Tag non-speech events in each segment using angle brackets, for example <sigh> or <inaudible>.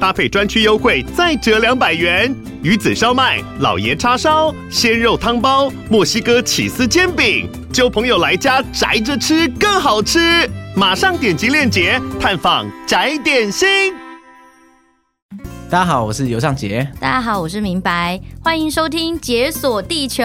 搭配专区优惠再折两百元。鱼子烧麦、老爷叉烧、鲜肉汤包、墨西哥起司煎饼，就朋友来家宅着吃更好吃。马上点击链接探访宅点心。大家好，我是尤尚杰。大家好，我是明白。欢迎收听《解锁地球》。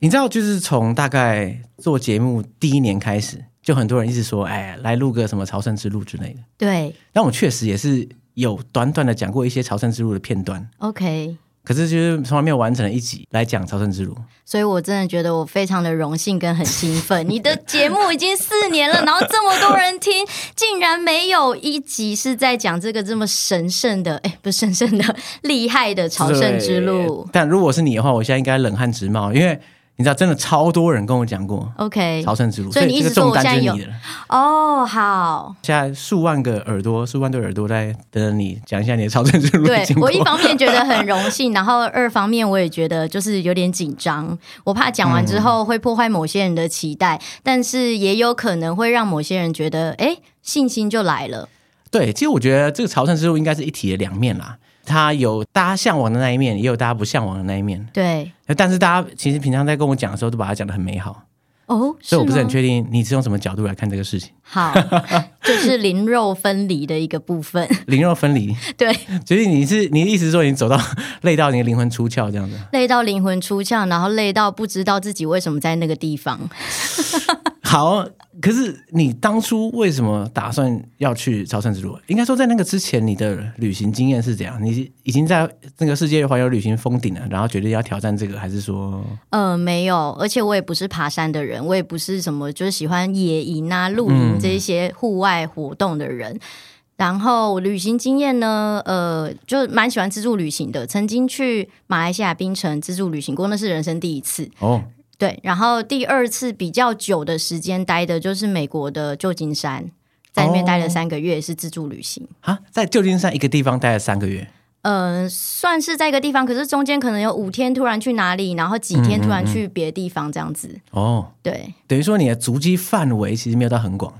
你知道，就是从大概做节目第一年开始，就很多人一直说：“哎，来录个什么朝圣之路之类的。”对。但我确实也是有短短的讲过一些朝圣之路的片段。OK。可是就是从来没有完成的一集来讲朝圣之路，所以我真的觉得我非常的荣幸跟很兴奋。你的节目已经四年了，然后这么多人听，竟然没有一集是在讲这个这么神圣的，哎，不是神圣的，<laughs> 厉害的朝圣之路。但如果是你的话，我现在应该冷汗直冒，因为。你知道，真的超多人跟我讲过，OK，朝圣之路，所以你一直说我现在有哦，好，现在数万个耳朵，数万对耳朵在等着你讲一下你的朝圣之路。对，我一方面觉得很荣幸，<laughs> 然后二方面我也觉得就是有点紧张，我怕讲完之后会破坏某些人的期待，嗯、但是也有可能会让某些人觉得，哎，信心就来了。对，其实我觉得这个朝圣之路应该是一体的两面啦。它有大家向往的那一面，也有大家不向往的那一面。对，但是大家其实平常在跟我讲的时候，都把它讲的很美好。哦，所以我不是很确定你是用什么角度来看这个事情。好，<laughs> 就是灵肉分离的一个部分。灵肉分离，对，所以你是你的意思是说，你走到累到你的灵魂出窍这样子？累到灵魂出窍，然后累到不知道自己为什么在那个地方。<laughs> 好，可是你当初为什么打算要去朝圣之路？应该说，在那个之前，你的旅行经验是怎样？你已经在那个世界环游旅行封顶了，然后决定要挑战这个，还是说？呃，没有，而且我也不是爬山的人，我也不是什么就是喜欢野营啊、露营这些户外活动的人。嗯、然后旅行经验呢，呃，就蛮喜欢自助旅行的，曾经去马来西亚槟城自助旅行过，那是人生第一次哦。对，然后第二次比较久的时间待的就是美国的旧金山，在那边待了三个月，是自助旅行啊，在旧金山一个地方待了三个月，嗯、呃，算是在一个地方，可是中间可能有五天突然去哪里，然后几天突然去别的地方这样子。哦、嗯，对，等于说你的足迹范围其实没有到很广。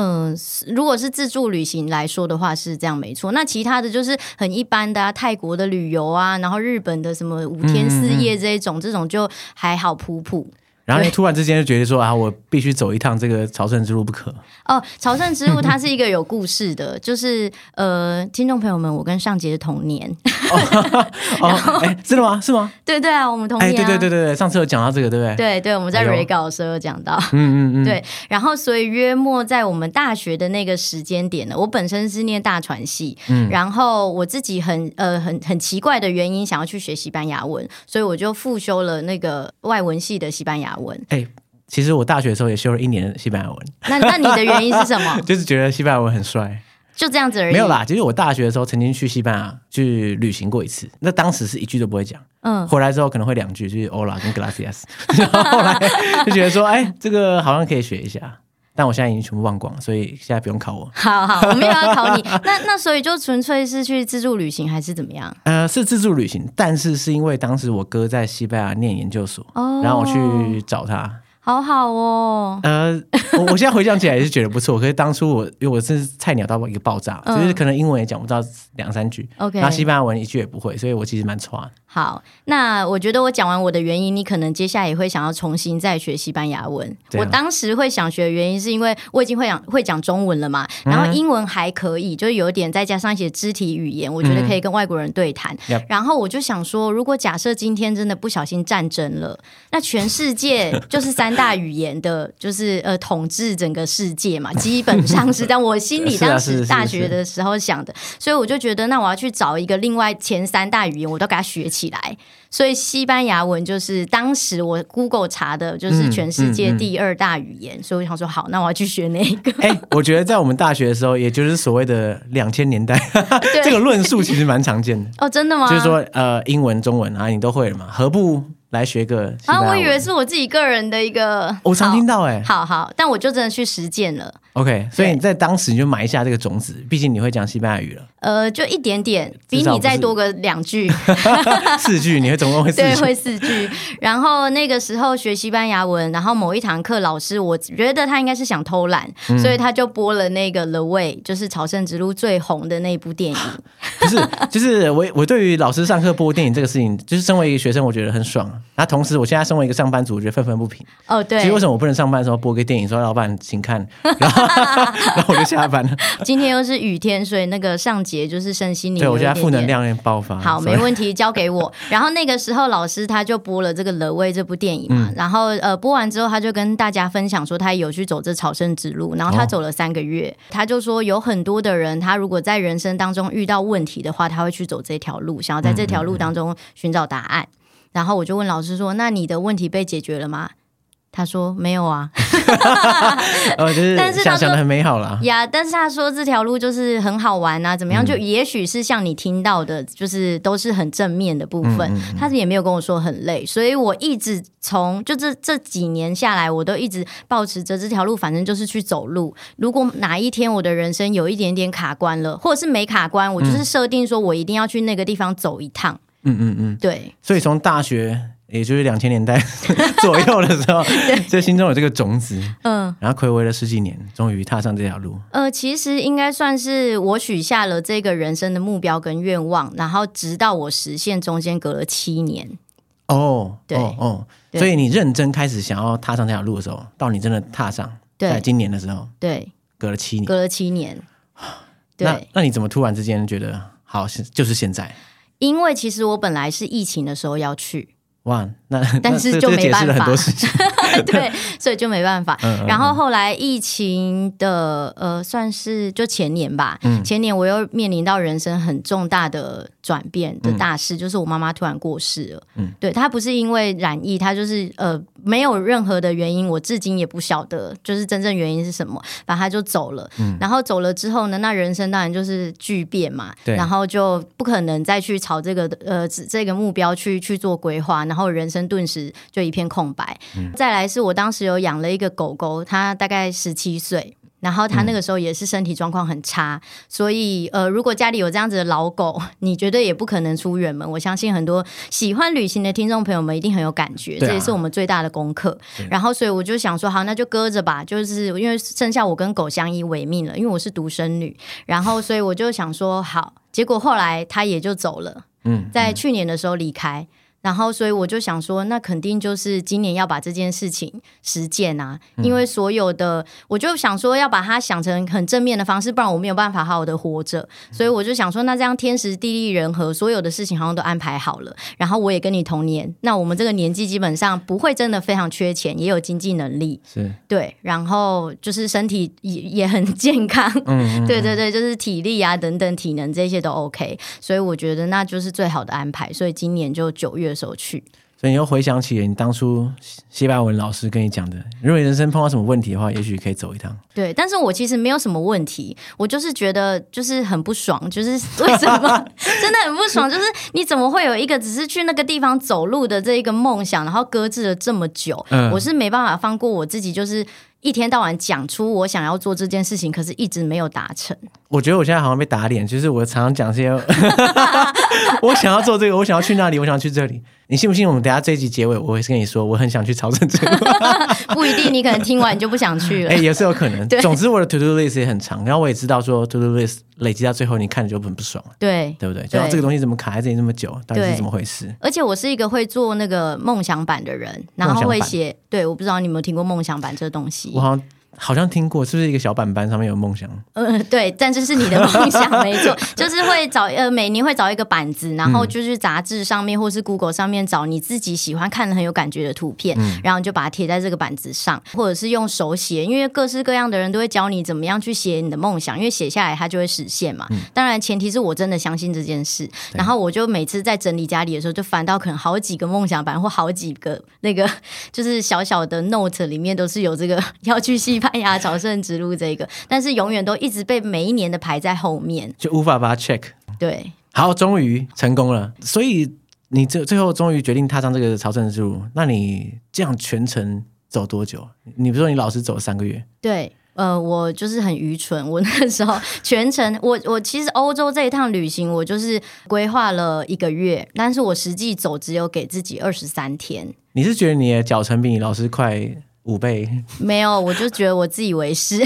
嗯，如果是自助旅行来说的话，是这样没错。那其他的就是很一般的啊，泰国的旅游啊，然后日本的什么五天四夜这一种，嗯、这种就还好普普。然后你突然之间就觉得说啊，我必须走一趟这个朝圣之路不可。哦，朝圣之路它是一个有故事的，<laughs> 就是呃，听众朋友们，我跟尚杰同年。哦，<laughs> 哎，真的吗？是吗？对对啊，我们同年。对对对对对，上次有讲到这个，对不对？对对，我们在 re 稿的时候有讲到。嗯嗯嗯。<laughs> 对，然后所以约莫在我们大学的那个时间点呢，我本身是念大传系，嗯，然后我自己很呃很很奇怪的原因想要去学西班牙文，所以我就复修了那个外文系的西班牙文。文哎，其实我大学的时候也修了一年的西班牙文。那那你的原因是什么？<laughs> 就是觉得西班牙文很帅，就这样子而已。没有啦，其实我大学的时候曾经去西班牙去旅行过一次，那当时是一句都不会讲，嗯，回来之后可能会两句，就是 Hola 跟 Gracias，<laughs> 然后后来就觉得说，哎，这个好像可以学一下。但我现在已经全部忘光了，所以现在不用考我。好好，我没有要考你。<laughs> 那那所以就纯粹是去自助旅行还是怎么样？呃，是自助旅行，但是是因为当时我哥在西班牙念研究所，哦，然后我去找他。好好哦，呃，<laughs> 我我现在回想起来也是觉得不错。可是当初我因为我是菜鸟到一个爆炸，嗯、就是可能英文也讲不到两三句然后西班牙文一句也不会，所以我其实蛮差。好，那我觉得我讲完我的原因，你可能接下来也会想要重新再学西班牙文。我当时会想学的原因是因为我已经会讲会讲中文了嘛，然后英文还可以，就是有点再加上一些肢体语言，我觉得可以跟外国人对谈。嗯、然后我就想说，如果假设今天真的不小心战争了，那全世界 <laughs> 就是三大语言的，就是呃统治整个世界嘛，基本上是在我心里 <laughs> 当时大学的时候想的，所以我就觉得，那我要去找一个另外前三大语言，我都给他学起起来。所以西班牙文就是当时我 Google 查的，就是全世界第二大语言。嗯嗯嗯、所以我想说，好，那我要去学那个。<laughs> 哎、欸，我觉得在我们大学的时候，也就是所谓的两千年代，这个论述其实蛮常见的。<laughs> 哦，真的吗？就是说，呃，英文、中文啊，你都会了嘛？何不？来学个啊！我以为是我自己个人的一个，我常听到哎、欸，好好，但我就真的去实践了。OK，所以你在当时你就埋下这个种子，毕竟你会讲西班牙语了。呃，就一点点，比你再多个两句，<laughs> 四句，你会总共会四句，对，会四句。然后那个时候学西班牙文，然后某一堂课老师，我觉得他应该是想偷懒，嗯、所以他就播了那个《The Way》，就是《朝圣之路》最红的那部电影。<laughs> 不是，就是我我对于老师上课播电影这个事情，就是身为一个学生，我觉得很爽。那同时，我现在身为一个上班族，我觉得愤愤不平。哦，对。其实为什么我不能上班的时候播个电影，说老板请看，然后，<laughs> 然后我就下班了。今天又是雨天，所以那个上。节就是身心灵，对我觉得负能量也爆发。好，没问题，交给我。<laughs> 然后那个时候老师他就播了这个《The Way》这部电影嘛，嗯、然后呃播完之后他就跟大家分享说他有去走这朝圣之路，然后他走了三个月，哦、他就说有很多的人他如果在人生当中遇到问题的话，他会去走这条路，想要在这条路当中寻找答案。嗯嗯嗯，然后我就问老师说：“那你的问题被解决了吗？”他说没有啊，<laughs> 哦，就是想象的很美好了呀。但是他说这条路就是很好玩啊，怎么样？就也许是像你听到的，就是都是很正面的部分。他也没有跟我说很累，所以我一直从就这这几年下来，我都一直保持着这条路，反正就是去走路。如果哪一天我的人生有一点点卡关了，或者是没卡关，我就是设定说我一定要去那个地方走一趟。嗯嗯嗯，对。所以从大学。也就是两千年代 <laughs> 左右的时候，<laughs> 在心中有这个种子，嗯，然后睽违了十几年，终于踏上这条路。呃，其实应该算是我许下了这个人生的目标跟愿望，然后直到我实现，中间隔了七年。哦，对，哦，哦，所以你认真开始想要踏上这条路的时候，到你真的踏上，在今年的时候，对，隔了七年，隔了七年。对，那那你怎么突然之间觉得好，就是现在？因为其实我本来是疫情的时候要去。哇，那但是就没办法，<laughs> 对，所以就没办法。嗯、然后后来疫情的呃，算是就前年吧，嗯、前年我又面临到人生很重大的转变的大事，嗯、就是我妈妈突然过世了。嗯，对，她不是因为染疫，她就是呃没有任何的原因，我至今也不晓得，就是真正原因是什么，反正她就走了。嗯，然后走了之后呢，那人生当然就是巨变嘛。对，然后就不可能再去朝这个呃这个目标去去做规划，然后人生顿时就一片空白。嗯，再来是我当时有养了一个狗狗，它大概十七岁。然后他那个时候也是身体状况很差，嗯、所以呃，如果家里有这样子的老狗，<laughs> 你绝对也不可能出远门。我相信很多喜欢旅行的听众朋友们一定很有感觉，啊、这也是我们最大的功课。然后，所以我就想说，好，那就搁着吧，就是因为剩下我跟狗相依为命了，因为我是独生女。然后，所以我就想说，好，结果后来他也就走了，嗯，在去年的时候离开。然后，所以我就想说，那肯定就是今年要把这件事情实践啊！因为所有的，我就想说要把它想成很正面的方式，不然我没有办法好好的活着。所以我就想说，那这样天时地利人和，所有的事情好像都安排好了。然后我也跟你同年，那我们这个年纪基本上不会真的非常缺钱，也有经济能力，是对。然后就是身体也也很健康，嗯，对对对，就是体力啊等等体能这些都 OK。所以我觉得那就是最好的安排。所以今年就九月。的时候去，所以你又回想起你当初西班牙文老师跟你讲的，如果你人生碰到什么问题的话，也许可以走一趟。对，但是我其实没有什么问题，我就是觉得就是很不爽，就是为什么 <laughs> 真的很不爽，就是你怎么会有一个只是去那个地方走路的这一个梦想，然后搁置了这么久，嗯、我是没办法放过我自己，就是。一天到晚讲出我想要做这件事情，可是一直没有达成。我觉得我现在好像被打脸，就是我常常讲这些，<laughs> 我想要做这个，我想要去那里，我想要去这里。你信不信？我们等下这一集结尾，我会跟你说，我很想去朝圣之路。<laughs> 不一定，你可能听完你就不想去了。<laughs> 哎、欸，也是有可能。<laughs> 对总之，我的 to do list 也很长，然后我也知道说 to do list 累积到最后，你看着就很不爽。对，对不对？然后这个东西怎么卡在这里那么久？到底是怎么回事？而且我是一个会做那个梦想版的人，然后会写。对，我不知道你有没有听过梦想版这个东西。我好像好像听过，是不是一个小板板上面有梦想？嗯，<laughs> 对，但这是你的梦想，没错，<laughs> 就是会找呃，每年会找一个板子，然后就是杂志上面或是 Google 上面找你自己喜欢看的很有感觉的图片，嗯、然后就把它贴在这个板子上，或者是用手写，因为各式各样的人都会教你怎么样去写你的梦想，因为写下来它就会实现嘛。嗯、当然前提是我真的相信这件事，然后我就每次在整理家里的时候，就翻到可能好几个梦想板或好几个那个 <laughs> 就是小小的 note 里面都是有这个要去西班牙朝圣之路这个，但是永远都一直被每一年的排在后面，就无法把它 check。对，好，终于成功了。所以你最最后终于决定踏上这个朝圣之路，那你这样全程走多久？你比如说你老师走了三个月，对。呃，我就是很愚蠢。我那时候 <laughs> 全程，我我其实欧洲这一趟旅行，我就是规划了一个月，但是我实际走只有给自己二十三天。你是觉得你的脚程比你老师快？五倍。没有，我就觉得我自以为是，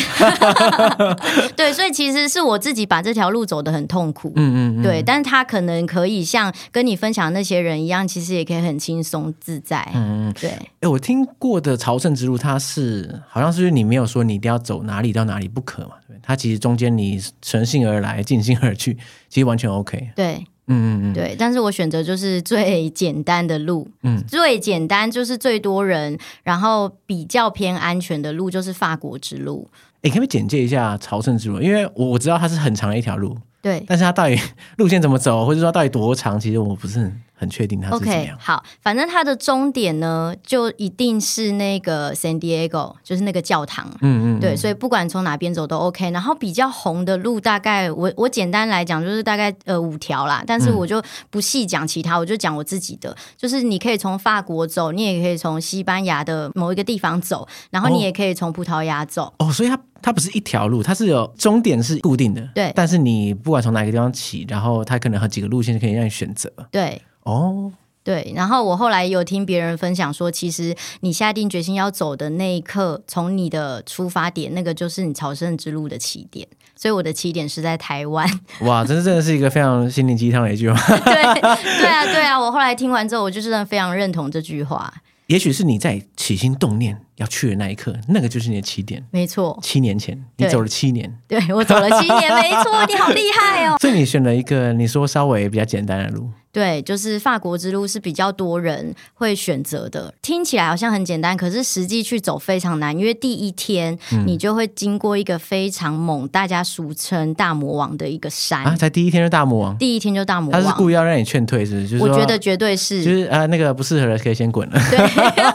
<laughs> 对，所以其实是我自己把这条路走得很痛苦，嗯，嗯嗯，对，但是他可能可以像跟你分享那些人一样，其实也可以很轻松自在，嗯嗯，对。哎、欸，我听过的朝圣之路，它是好像是你没有说你一定要走哪里到哪里不可嘛，对，它其实中间你乘兴而来，尽兴而去，其实完全 OK，对。嗯嗯嗯，对，但是我选择就是最简单的路，嗯，最简单就是最多人，然后比较偏安全的路就是法国之路。你可不可以简介一下朝圣之路？因为我我知道它是很长的一条路，对，但是它到底 <laughs> 路线怎么走，或者说到底多长，其实我不是很。很确定它是怎样好，反正它的终点呢，就一定是那个 San Diego，就是那个教堂。嗯，嗯嗯，对，所以不管从哪边走都 OK。然后比较红的路，大概我我简单来讲，就是大概呃五条啦。但是我就不细讲其他，我就讲我自己的。就是你可以从法国走，你也可以从西班牙的某一个地方走，然后你也可以从葡萄牙走。哦，所以它它不是一条路，它是有终点是固定的。对，但是你不管从哪个地方起，然后它可能有几个路线可以让你选择。对。哦，对，然后我后来有听别人分享说，其实你下定决心要走的那一刻，从你的出发点，那个就是你朝圣之路的起点。所以我的起点是在台湾。哇，这是真的是一个非常心灵鸡汤的一句话。<laughs> 对，对啊，对啊，我后来听完之后，我就真的非常认同这句话。也许是你在起心动念要去的那一刻，那个就是你的起点。没错，七年前你走了七年，对，我走了七年，<laughs> 没错，你好厉害哦。所以你选了一个你说稍微比较简单的路。对，就是法国之路是比较多人会选择的，听起来好像很简单，可是实际去走非常难，因为第一天你就会经过一个非常猛，大家俗称大魔王的一个山啊，才第一天就大魔王，第一天就大魔王，他是故意要让你劝退，是不是？就是、我觉得绝对是，就是呃，那个不适合的可以先滚了。对，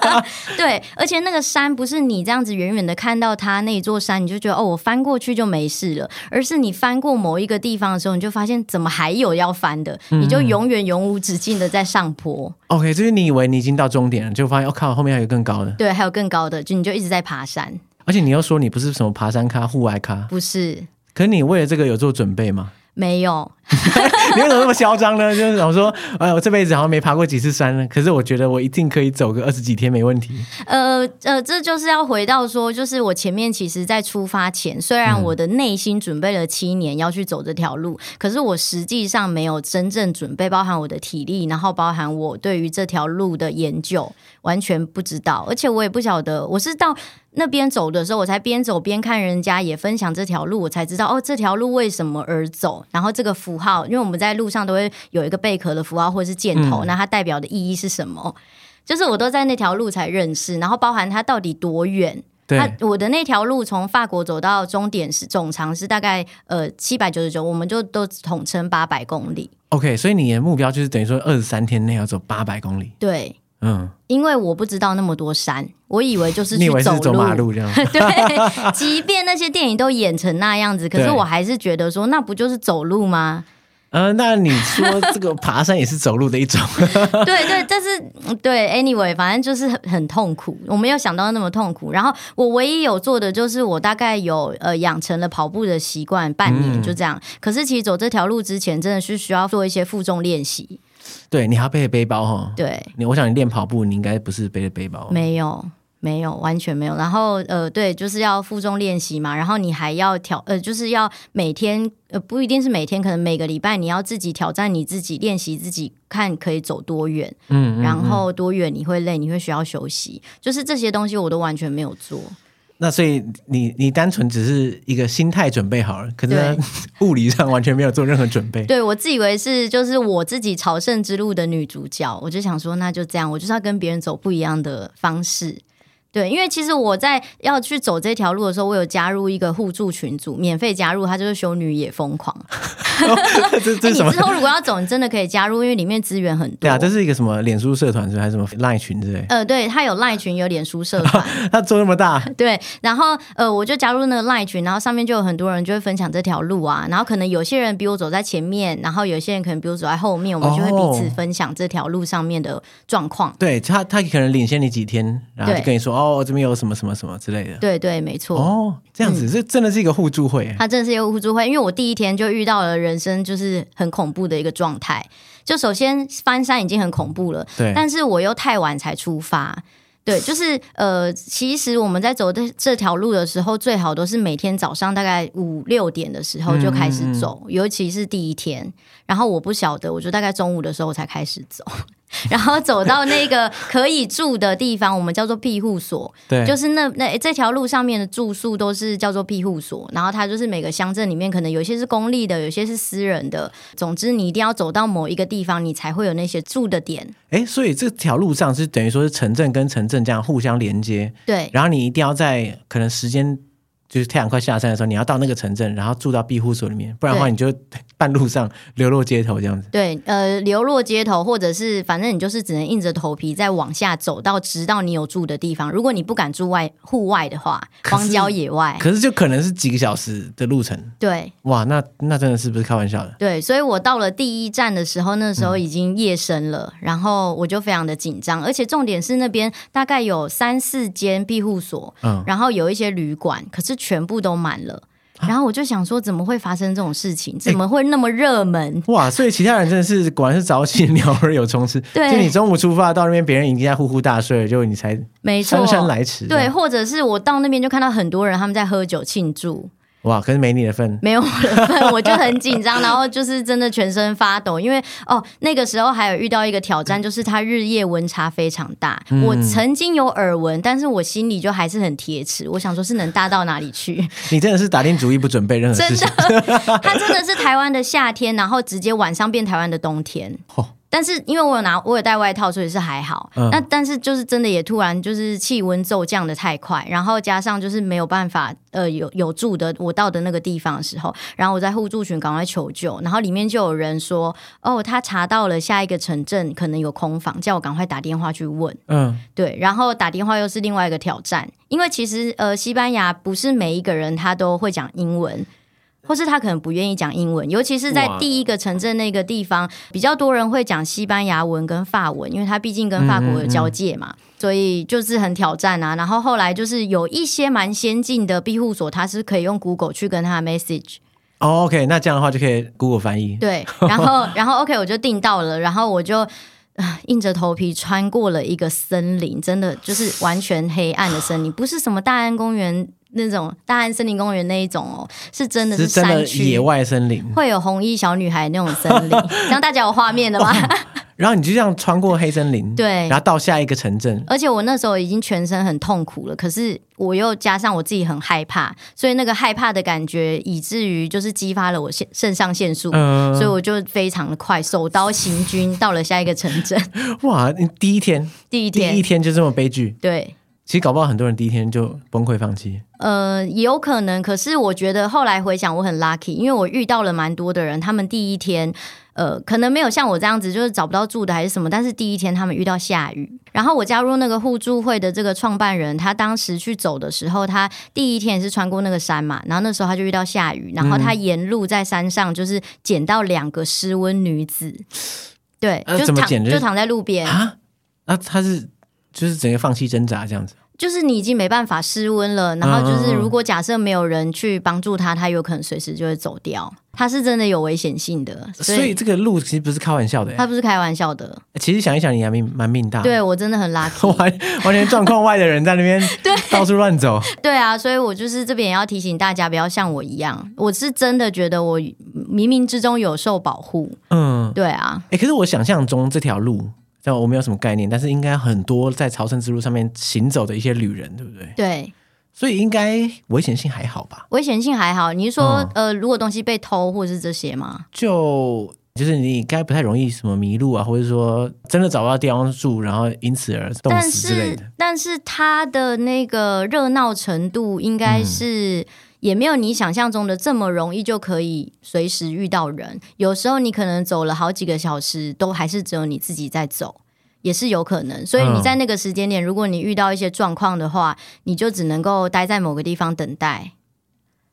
<laughs> 对，而且那个山不是你这样子远远的看到它那一座山，你就觉得哦，我翻过去就没事了，而是你翻过某一个地方的时候，你就发现怎么还有要翻的，你就永远。永无止境的在上坡。OK，就是你以为你已经到终点了，就发现我、哦、靠，后面还有更高的。对，还有更高的，就你就一直在爬山。而且你又说你不是什么爬山咖、户外咖，不是。可是你为了这个有做准备吗？没有，<laughs> 你为什么那么嚣张呢？就是想说，哎，我这辈子好像没爬过几次山呢。可是我觉得我一定可以走个二十几天没问题。呃呃，这就是要回到说，就是我前面其实，在出发前，虽然我的内心准备了七年要去走这条路，嗯、可是我实际上没有真正准备，包含我的体力，然后包含我对于这条路的研究，完全不知道，而且我也不晓得，我是到。那边走的时候，我才边走边看人家也分享这条路，我才知道哦，这条路为什么而走。然后这个符号，因为我们在路上都会有一个贝壳的符号或者是箭头，嗯、那它代表的意义是什么？就是我都在那条路才认识，然后包含它到底多远。对，它我的那条路从法国走到终点是总长是大概呃七百九十九，我们就都统称八百公里。OK，所以你的目标就是等于说二十三天内要走八百公里。对。嗯，因为我不知道那么多山，我以为就是 <laughs> 去走路，是走马路这样。<laughs> 对，<laughs> 即便那些电影都演成那样子，可是我还是觉得说，那不就是走路吗？呃，那你说这个爬山也是走路的一种？对对，但是对，anyway，反正就是很很痛苦，我没有想到那么痛苦。然后我唯一有做的就是，我大概有呃养成了跑步的习惯，半年就这样。嗯、可是其实走这条路之前，真的是需要做一些负重练习。对，你还要背着背包哈？对，你我想你练跑步，你应该不是背着背包。没有，没有，完全没有。然后呃，对，就是要负重练习嘛。然后你还要挑呃，就是要每天呃，不一定是每天，可能每个礼拜你要自己挑战你自己，练习自己看可以走多远。嗯，嗯，嗯，然后多远你会累，你会需要休息，就是这些东西我都完全没有做。那所以你你单纯只是一个心态准备好了，可是 <laughs> 物理上完全没有做任何准备。对，我自以为是就是我自己朝圣之路的女主角，我就想说那就这样，我就是要跟别人走不一样的方式。对，因为其实我在要去走这条路的时候，我有加入一个互助群组，免费加入，它就是修女也疯狂。<laughs> 哦、这这什么？<laughs> 你之后如果要走，你真的可以加入，因为里面资源很多。对啊，这是一个什么脸书社团是还是什么赖群之类？呃，对，它有赖群，有脸书社团。<laughs> 它做那么大？对，然后呃，我就加入那个赖群，然后上面就有很多人就会分享这条路啊，然后可能有些人比我走在前面，然后有些人可能比我走在后面，我们就会彼此分享这条路上面的状况。哦、对他，他可能领先你几天，然后就跟你说哦，这边有什么什么。什么之类的，对对，没错。哦，这样子，嗯、这真的是一个互助会。它真的是一个互助会，因为我第一天就遇到了人生就是很恐怖的一个状态。就首先翻山已经很恐怖了，对，但是我又太晚才出发。对，就是呃，其实我们在走的这条路的时候，最好都是每天早上大概五六点的时候就开始走，嗯、尤其是第一天。然后我不晓得，我就大概中午的时候才开始走。然后走到那个可以住的地方，我们叫做庇护所。对，就是那那这条路上面的住宿都是叫做庇护所。然后它就是每个乡镇里面，可能有些是公立的，有些是私人的。总之，你一定要走到某一个地方，你才会有那些住的点。哎，所以这条路上是等于说是城镇跟城镇这样互相连接。对，然后你一定要在可能时间。就是太阳快下山的时候，你要到那个城镇，然后住到庇护所里面，不然的话你就半路上流落街头这样子。对，呃，流落街头，或者是反正你就是只能硬着头皮再往下走到，直到你有住的地方。如果你不敢住外户外的话，荒郊野外，可是就可能是几个小时的路程。对，哇，那那真的是不是开玩笑的？对，所以我到了第一站的时候，那时候已经夜深了，嗯、然后我就非常的紧张，而且重点是那边大概有三四间庇护所，嗯，然后有一些旅馆，可是。全部都满了，然后我就想说，怎么会发生这种事情？怎么会那么热门？哇！所以其他人真的是果然是早起鸟儿有虫吃。<laughs> 对，就你中午出发到那边，别人已经在呼呼大睡了，就你才姗姗来迟。对，或者是我到那边就看到很多人他们在喝酒庆祝。哇！可是没你的份，没有我的份，我就很紧张，然后就是真的全身发抖，因为哦，那个时候还有遇到一个挑战，<laughs> 就是它日夜温差非常大。嗯、我曾经有耳闻，但是我心里就还是很铁齿，我想说是能大到哪里去？你真的是打定主意不准备任何事情，真的，它真的是台湾的夏天，然后直接晚上变台湾的冬天。<laughs> 哦但是因为我有拿，我有带外套，所以是还好。嗯、那但是就是真的也突然就是气温骤降的太快，然后加上就是没有办法呃有有住的，我到的那个地方的时候，然后我在互助群赶快求救，然后里面就有人说哦，他查到了下一个城镇可能有空房，叫我赶快打电话去问。嗯，对，然后打电话又是另外一个挑战，因为其实呃西班牙不是每一个人他都会讲英文。或是他可能不愿意讲英文，尤其是在第一个城镇那个地方，比较多人会讲西班牙文跟法文，因为他毕竟跟法国有交界嘛，嗯嗯嗯，所以就是很挑战啊。然后后来就是有一些蛮先进的庇护所，它是可以用 Google 去跟他 message。哦，OK，那这样的话就可以 Google 翻译。对，<laughs> 然后然后 OK 我就订到了，然后我就硬着头皮穿过了一个森林，真的就是完全黑暗的森林，不是什么大安公园。那种大安森林公园那一种哦，是真的是山区野外森林，会有红衣小女孩那种森林，<laughs> 让大家有画面的吗？<laughs> 然后你就这样穿过黑森林，对，然后到下一个城镇。而且我那时候已经全身很痛苦了，可是我又加上我自己很害怕，所以那个害怕的感觉，以至于就是激发了我肾肾上腺素，嗯，所以我就非常的快手刀行军到了下一个城镇。<laughs> 哇，你第一天，第一天，第一天就这么悲剧，对。其实搞不好很多人第一天就崩溃放弃。呃，也有可能。可是我觉得后来回想，我很 lucky，因为我遇到了蛮多的人，他们第一天，呃，可能没有像我这样子，就是找不到住的还是什么。但是第一天他们遇到下雨，然后我加入那个互助会的这个创办人，他当时去走的时候，他第一天也是穿过那个山嘛，然后那时候他就遇到下雨，然后他沿路在山上就是捡到两个失温女子，对，呃、就躺就躺在路边啊，那他是。就是整个放弃挣扎这样子，就是你已经没办法失温了，然后就是如果假设没有人去帮助他，他有可能随时就会走掉，他是真的有危险性的。所以，这个路其实不是开玩笑的，他不是开玩笑的。其实想一想，你还命蛮命大，对我真的很 lucky，<laughs> 完完全状况外的人在那边 <laughs> 对到处乱走，对啊，所以我就是这边也要提醒大家，不要像我一样，我是真的觉得我冥冥之中有受保护，嗯，对啊，哎，可是我想象中这条路。我没有什么概念，但是应该很多在朝圣之路上面行走的一些旅人，对不对？对，所以应该危险性还好吧？危险性还好。你是说，嗯、呃，如果东西被偷或者是这些吗？就就是你应该不太容易什么迷路啊，或者说真的找不到地方住，然后因此而冻死之类的。但是，但是它的那个热闹程度应该是。嗯也没有你想象中的这么容易就可以随时遇到人。有时候你可能走了好几个小时，都还是只有你自己在走，也是有可能。所以你在那个时间点，如果你遇到一些状况的话，你就只能够待在某个地方等待，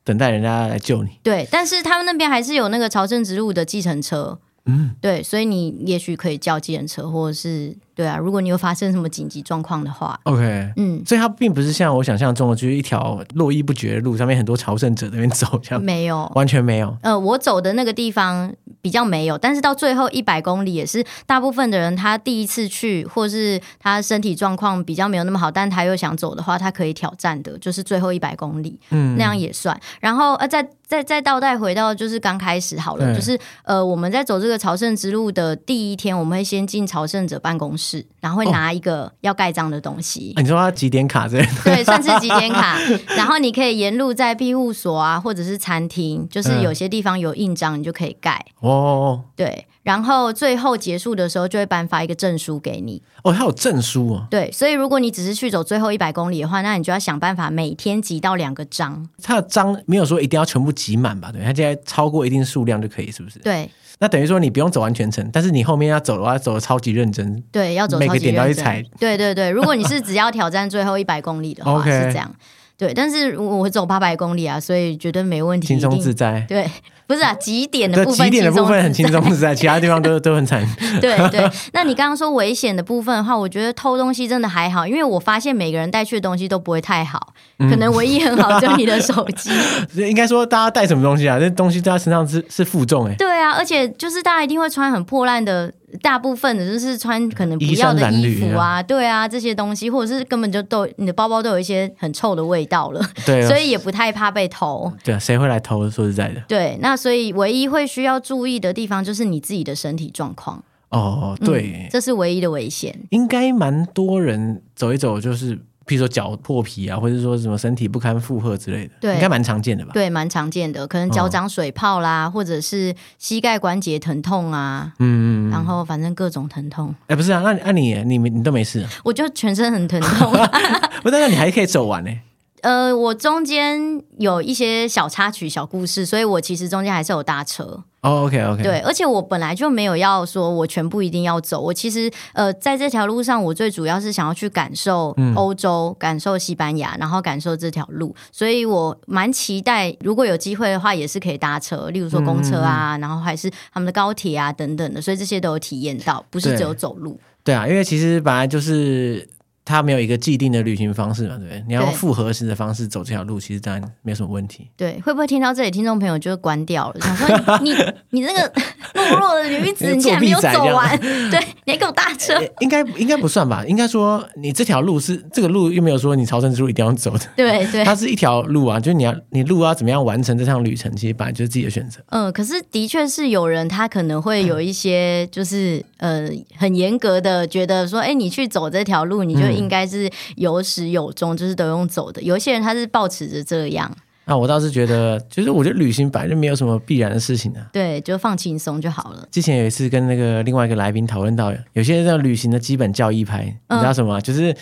等待人家来救你。对，但是他们那边还是有那个朝圣之路的计程车。嗯，对，所以你也许可以叫计程车，或者是。对啊，如果你有发生什么紧急状况的话，OK，嗯，所以它并不是像我想象中的，就是一条络绎不绝的路，上面很多朝圣者在那边走，这样没有，完全没有。呃，我走的那个地方比较没有，但是到最后一百公里，也是大部分的人他第一次去，或是他身体状况比较没有那么好，但他又想走的话，他可以挑战的，就是最后一百公里，嗯，那样也算。然后呃，再再再倒带回到就是刚开始好了，就是呃，我们在走这个朝圣之路的第一天，我们会先进朝圣者办公室。是，然后会拿一个要盖章的东西。哦，你说他集点卡这样？<laughs> 对，算是集点卡。然后你可以沿路在庇护所啊，或者是餐厅，就是有些地方有印章，你就可以盖。哦，对。然后最后结束的时候，就会颁发一个证书给你。哦，还有证书啊？对，所以如果你只是去走最后一百公里的话，那你就要想办法每天集到两个章。它的章没有说一定要全部集满吧？对，它现在超过一定数量就可以，是不是？对。那等于说你不用走完全程，但是你后面要走的话，走的超级认真。对，要走每个点都要去踩。对对对，如果你是只要挑战最后一百公里的话，<laughs> 是这样。对，但是我走八百公里啊，所以绝对没问题，轻松自在。对。不是啊，极点的部分，极点的部分很轻松自在，其他地方都 <laughs> 都很惨。对对，那你刚刚说危险的部分的话，我觉得偷东西真的还好，因为我发现每个人带去的东西都不会太好，嗯、可能唯一很好就是你的手机。<laughs> 应该说大家带什么东西啊？这东西在他身上是是负重哎、欸。对啊，而且就是大家一定会穿很破烂的。大部分的就是穿可能不要的衣服啊，对啊，这些东西，或者是根本就都你的包包都有一些很臭的味道了，对，<laughs> 所以也不太怕被偷。对啊，谁会来偷？说实在的，对，那所以唯一会需要注意的地方就是你自己的身体状况。哦，对，嗯，这是唯一的危险。应该蛮多人走一走就是。譬如说脚破皮啊，或者说什么身体不堪负荷之类的，对，应该蛮常见的吧？对，蛮常见的，可能脚长水泡啦，哦、或者是膝盖关节疼痛啊，嗯，然后反正各种疼痛。哎，不是啊，那那你你你都没事、啊？我就全身很疼痛，<laughs> 不，但是你还可以走完呢。<laughs> 呃，我中间有一些小插曲、小故事，所以我其实中间还是有搭车。哦，OK，OK。对，而且我本来就没有要说我全部一定要走。我其实呃，在这条路上，我最主要是想要去感受欧洲，嗯、感受西班牙，然后感受这条路。所以我蛮期待，如果有机会的话，也是可以搭车，例如说公车啊，嗯、然后还是他们的高铁啊等等的。所以这些都有体验到，不是只有走路。对，对啊，因为其实本来就是。他没有一个既定的旅行方式嘛，对不对？你要用复合式的方式走这条路，其实当然没有什么问题。对，会不会听到这里，听众朋友就会关掉了？想说你 <laughs> 你那个懦弱的女子，<laughs> 你竟然没有走完？对，你还给我搭车？<laughs> 应该应该不算吧？应该说你这条路是这个路又没有说你朝圣之路一定要走的。对对，它是一条路啊，就是你要你路要怎么样完成这趟旅程，其实本来就是自己的选择。嗯，可是的确是有人他可能会有一些就是呃很严格的觉得说，哎，你去走这条路，你就应该是。有始有终，就是都用走的。有一些人他是抱持着这样。那我倒是觉得，就是我觉得旅行本来就没有什么必然的事情啊。对，就放轻松就好了。之前有一次跟那个另外一个来宾讨论到，有些这旅行的基本教义派，嗯、你知道什么？就是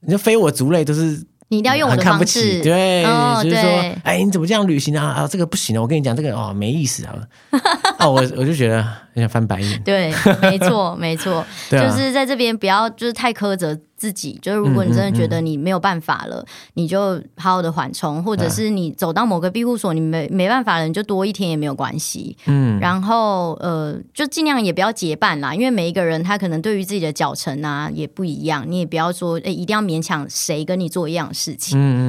你就非我族类，都是。你一定要用我的方式，对，哦、就是说，哎，你怎么这样旅行啊？啊，这个不行啊！我跟你讲，这个哦，没意思啊！<laughs> 哦，我我就觉得很想翻白眼。对，没错，没错，<laughs> 就是在这边不要就是太苛责自己。就是如果你真的觉得你没有办法了，嗯嗯嗯你就好好的缓冲，或者是你走到某个庇护所，你没没办法了，你就多一天也没有关系。嗯，然后呃，就尽量也不要结伴啦，因为每一个人他可能对于自己的脚程啊也不一样，你也不要说哎，一定要勉强谁跟你做一样。事情，嗯嗯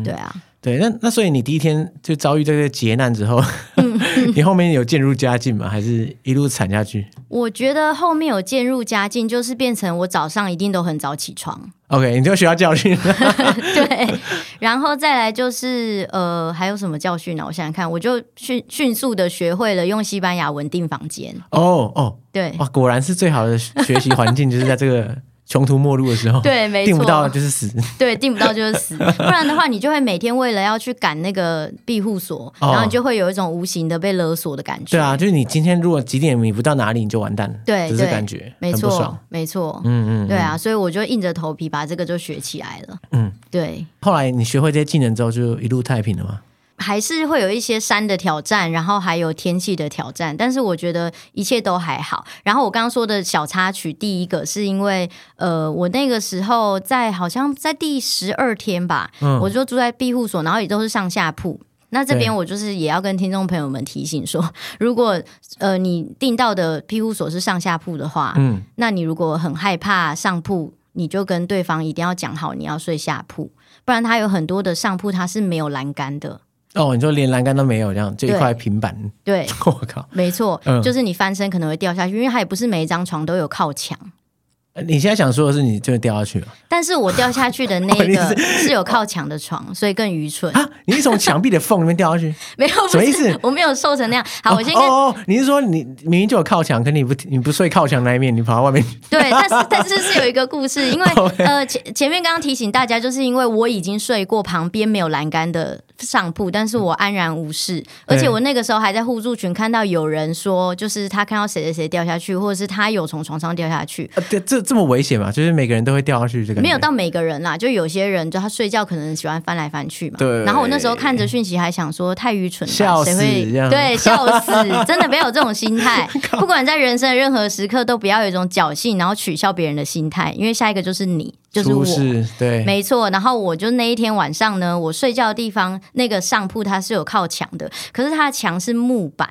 嗯，对啊，对，那那所以你第一天就遭遇这个劫难之后，<laughs> 嗯、你后面有渐入佳境吗？还是一路惨下去？我觉得后面有渐入佳境，就是变成我早上一定都很早起床。OK，你就学到教训。<laughs> 对，然后再来就是呃，还有什么教训呢？我想想看，我就迅迅速的学会了用西班牙文订房间。哦哦，对，哇，果然是最好的学习环境，就是在这个。穷途末路的时候，对，没错，订不到就是死，对，订不到就是死，不然的话，你就会每天为了要去赶那个庇护所，哦、然后你就会有一种无形的被勒索的感觉。对啊，就是你今天如果几点你不到哪里，你就完蛋了。对，就是感觉没错，没错，嗯嗯，嗯对啊，所以我就硬着头皮把这个就学起来了。嗯，对。后来你学会这些技能之后，就一路太平了吗？还是会有一些山的挑战，然后还有天气的挑战，但是我觉得一切都还好。然后我刚刚说的小插曲，第一个是因为呃，我那个时候在好像在第十二天吧，嗯，我就住在庇护所，然后也都是上下铺。那这边我就是也要跟听众朋友们提醒说，如果呃你订到的庇护所是上下铺的话，嗯，那你如果很害怕上铺，你就跟对方一定要讲好你要睡下铺，不然他有很多的上铺它是没有栏杆的。哦，你说连栏杆都没有，这样就一块平板。对，<laughs> 我靠，没错，嗯，就是你翻身可能会掉下去，因为它也不是每一张床都有靠墙。你现在想说的是，你就会掉下去了？但是我掉下去的那 <laughs> 个是有靠墙的床，所以更愚蠢啊！你是从墙壁的缝里面掉下去？<laughs> 没有，什么意思？我没有瘦成那样。好，我先跟哦，你是说你明明就有靠墙，可你不你不睡靠墙那一面，你跑到外面？对，但是 <laughs> 但是是有一个故事，因为呃前前面刚刚提醒大家，就是因为我已经睡过旁边没有栏杆的上铺，但是我安然无事，而且我那个时候还在互助群看到有人说，就是他看到谁谁谁掉下去，或者是他有从床上掉下去。呃，对，这这么危险嘛？就是每个人都会掉下去，这个没有到每个人啦，就有些人就他睡觉可能喜欢翻来翻去嘛。对。然后我那时候看着讯息，还想说太愚蠢了，笑死，谁会对，笑死，<laughs> 真的不要有这种心态。<laughs> 不管在人生的任何时刻，都不要有一种侥幸然后取笑别人的心态，因为下一个就是你，就是我。对，没错。然后我就那一天晚上呢，我睡觉的地方那个上铺它是有靠墙的，可是它的墙是木板。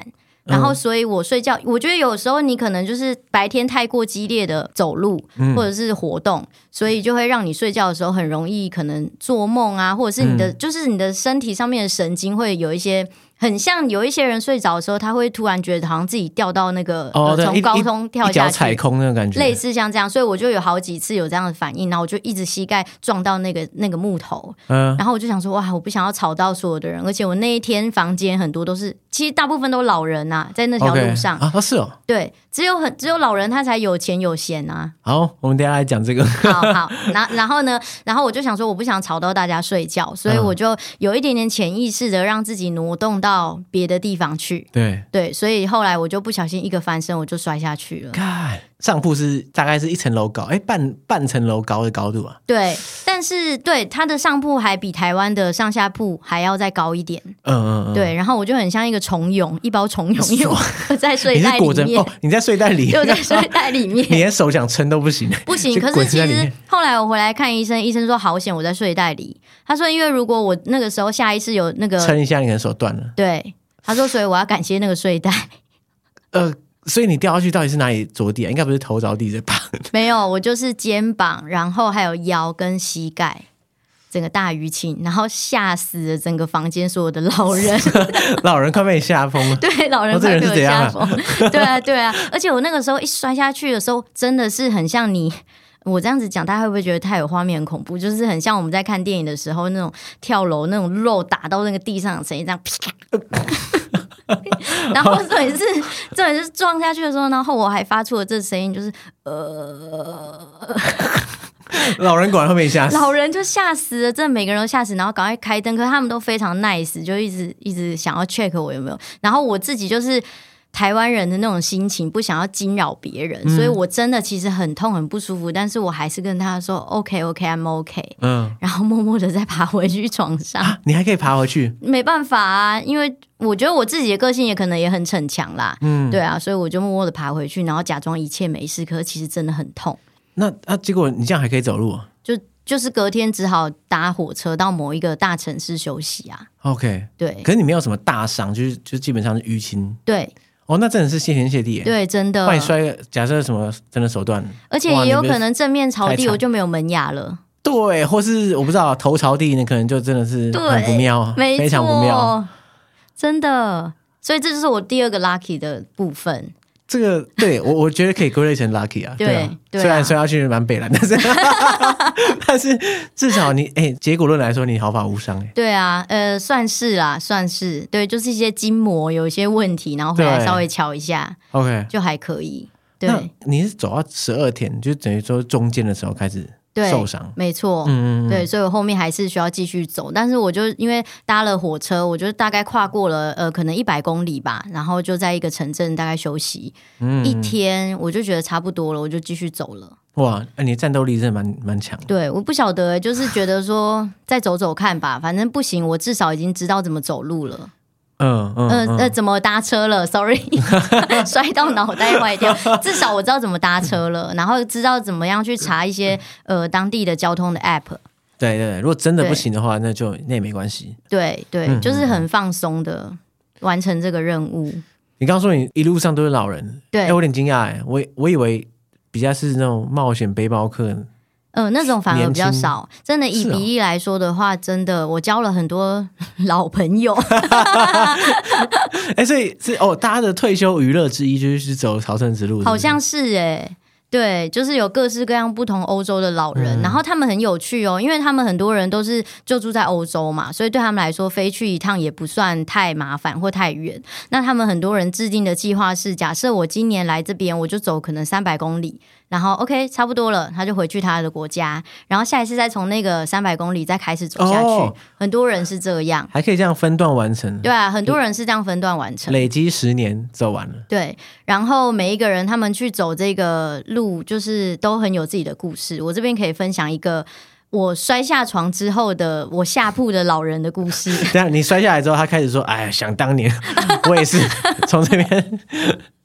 然后，所以我睡觉，我觉得有时候你可能就是白天太过激烈的走路或者是活动，所以就会让你睡觉的时候很容易可能做梦啊，或者是你的就是你的身体上面的神经会有一些。很像有一些人睡着的时候，他会突然觉得好像自己掉到那个、从高空跳下去，踩空那种感觉，类似像这样，所以我就有好几次有这样的反应，然后我就一直膝盖撞到那个那个木头，嗯，然后我就想说哇，我不想要吵到所有的人，而且我那一天房间很多都是，其实大部分都是老人呐、啊，在那条路上。啊，是哦，对，只有很只有老人他才有钱有闲啊。好，我们等一下来讲这个。好好，<laughs> 然然后呢，然后我就想说我不想吵到大家睡觉，所以我就有一点点潜意识的让自己挪动到别的地方。去，对对，所以后来我就不小心一个翻身，我就摔下去了。看上铺是大概是一层楼高，哎，半半层楼高的高度啊。对，但是对它的上铺还比台湾的上下铺还要再高一点。嗯嗯嗯。对，然后我就很像一个虫蛹，一包虫蛹，因为我在睡袋里面。哦，你在睡袋里，就在睡袋里面，<laughs> 你连手想撑都不行，不行。可是其实后来我回来看医生，医生说好险我在睡袋里。他说，因为如果我那个时候下一次有那个撑一下，你的手断了。对。他说：“所以我要感谢那个睡袋。”呃，所以你掉下去到底是哪里着地啊？应该不是头着地这吧？<laughs> 没有，我就是肩膀，然后还有腰跟膝盖，整个大淤青，然后吓死了整个房间所有的老人。<laughs> 老人快被你吓疯了。<laughs> 对，老人快被我吓疯。对啊，对啊，而且我那个时候一摔下去的时候，真的是很像你。我这样子讲，大家会不会觉得太有画面，很恐怖？就是很像我们在看电影的时候那种跳楼，那种肉打到那个地上的声音，这样。<laughs> 然后重点是，重点是撞下去的时候，然后我还发出了这声音，就是呃。老人果然会被吓死，<laughs> 老人就吓死了，真的每个人都吓死，然后赶快开灯，可是他们都非常 nice，就一直一直想要 check 我有没有。然后我自己就是。台湾人的那种心情，不想要惊扰别人，嗯、所以我真的其实很痛很不舒服，但是我还是跟他说 OK OK，I'm OK，嗯，然后默默的再爬回去床上。啊、<laughs> 你还可以爬回去？没办法啊，因为我觉得我自己的个性也可能也很逞强啦，嗯，对啊，所以我就默默的爬回去，然后假装一切没事，可是其实真的很痛。那啊，结果你这样还可以走路啊？就就是隔天只好搭火车到某一个大城市休息啊。OK，对，可是你没有什么大伤，就是就基本上是淤青，对。哦，那真的是谢天谢地。对，真的。万一摔，假设什么真的手段，而且也有可能正面朝地，我就没有门牙了。对，或是我不知道头朝地，那可能就真的是很不妙，非常不妙，真的。所以这就是我第二个 lucky 的部分。这个对我我觉得可以归类成 lucky 啊，对啊，虽然说要去蛮北蓝，<laughs> 但是但是至少你哎，结果论来说你毫发无伤哎，对啊，呃，算是啦，算是。对，就是一些筋膜有一些问题，然后回来稍微瞧一下，OK，就还可以。对，你是走到十二天，就等于说中间的时候开始受伤，没错，嗯嗯，对，所以我后面还是需要继续走，但是我就因为搭了火车，我就大概跨过了呃可能一百公里吧，然后就在一个城镇大概休息、嗯、一天，我就觉得差不多了，我就继续走了。哇，你战斗力真的蛮蛮强。对，我不晓得，就是觉得说再走走看吧，反正不行，我至少已经知道怎么走路了。嗯嗯嗯，呃，怎么搭车了？Sorry，<laughs> 摔到脑袋坏掉。至少我知道怎么搭车了，然后知道怎么样去查一些呃当地的交通的 App。对对，如果真的不行的话，那就那也没关系。对对，就是很放松的完成这个任务。你刚刚说你一路上都是老人，对，我有点惊讶哎，我我以为比较是那种冒险背包客。嗯、呃，那种反而比较少。真的，以比例来说的话，哦、真的，我交了很多 <laughs> 老朋友。<laughs> 哎、欸，所以是哦，大家的退休娱乐之一就是走朝圣之路是是？好像是哎、欸。对，就是有各式各样不同欧洲的老人，嗯、然后他们很有趣哦，因为他们很多人都是就住在欧洲嘛，所以对他们来说飞去一趟也不算太麻烦或太远。那他们很多人制定的计划是，假设我今年来这边，我就走可能三百公里。然后 OK，差不多了，他就回去他的国家，然后下一次再从那个三百公里再开始走下去。哦、很多人是这样，还可以这样分段完成。对啊，很多人是这样分段完成，累积十年走完了。对，然后每一个人他们去走这个路，就是都很有自己的故事。我这边可以分享一个我摔下床之后的我下铺的老人的故事。<laughs> 对啊，你摔下来之后，他开始说：“哎呀，想当年我也是 <laughs> 从这边。”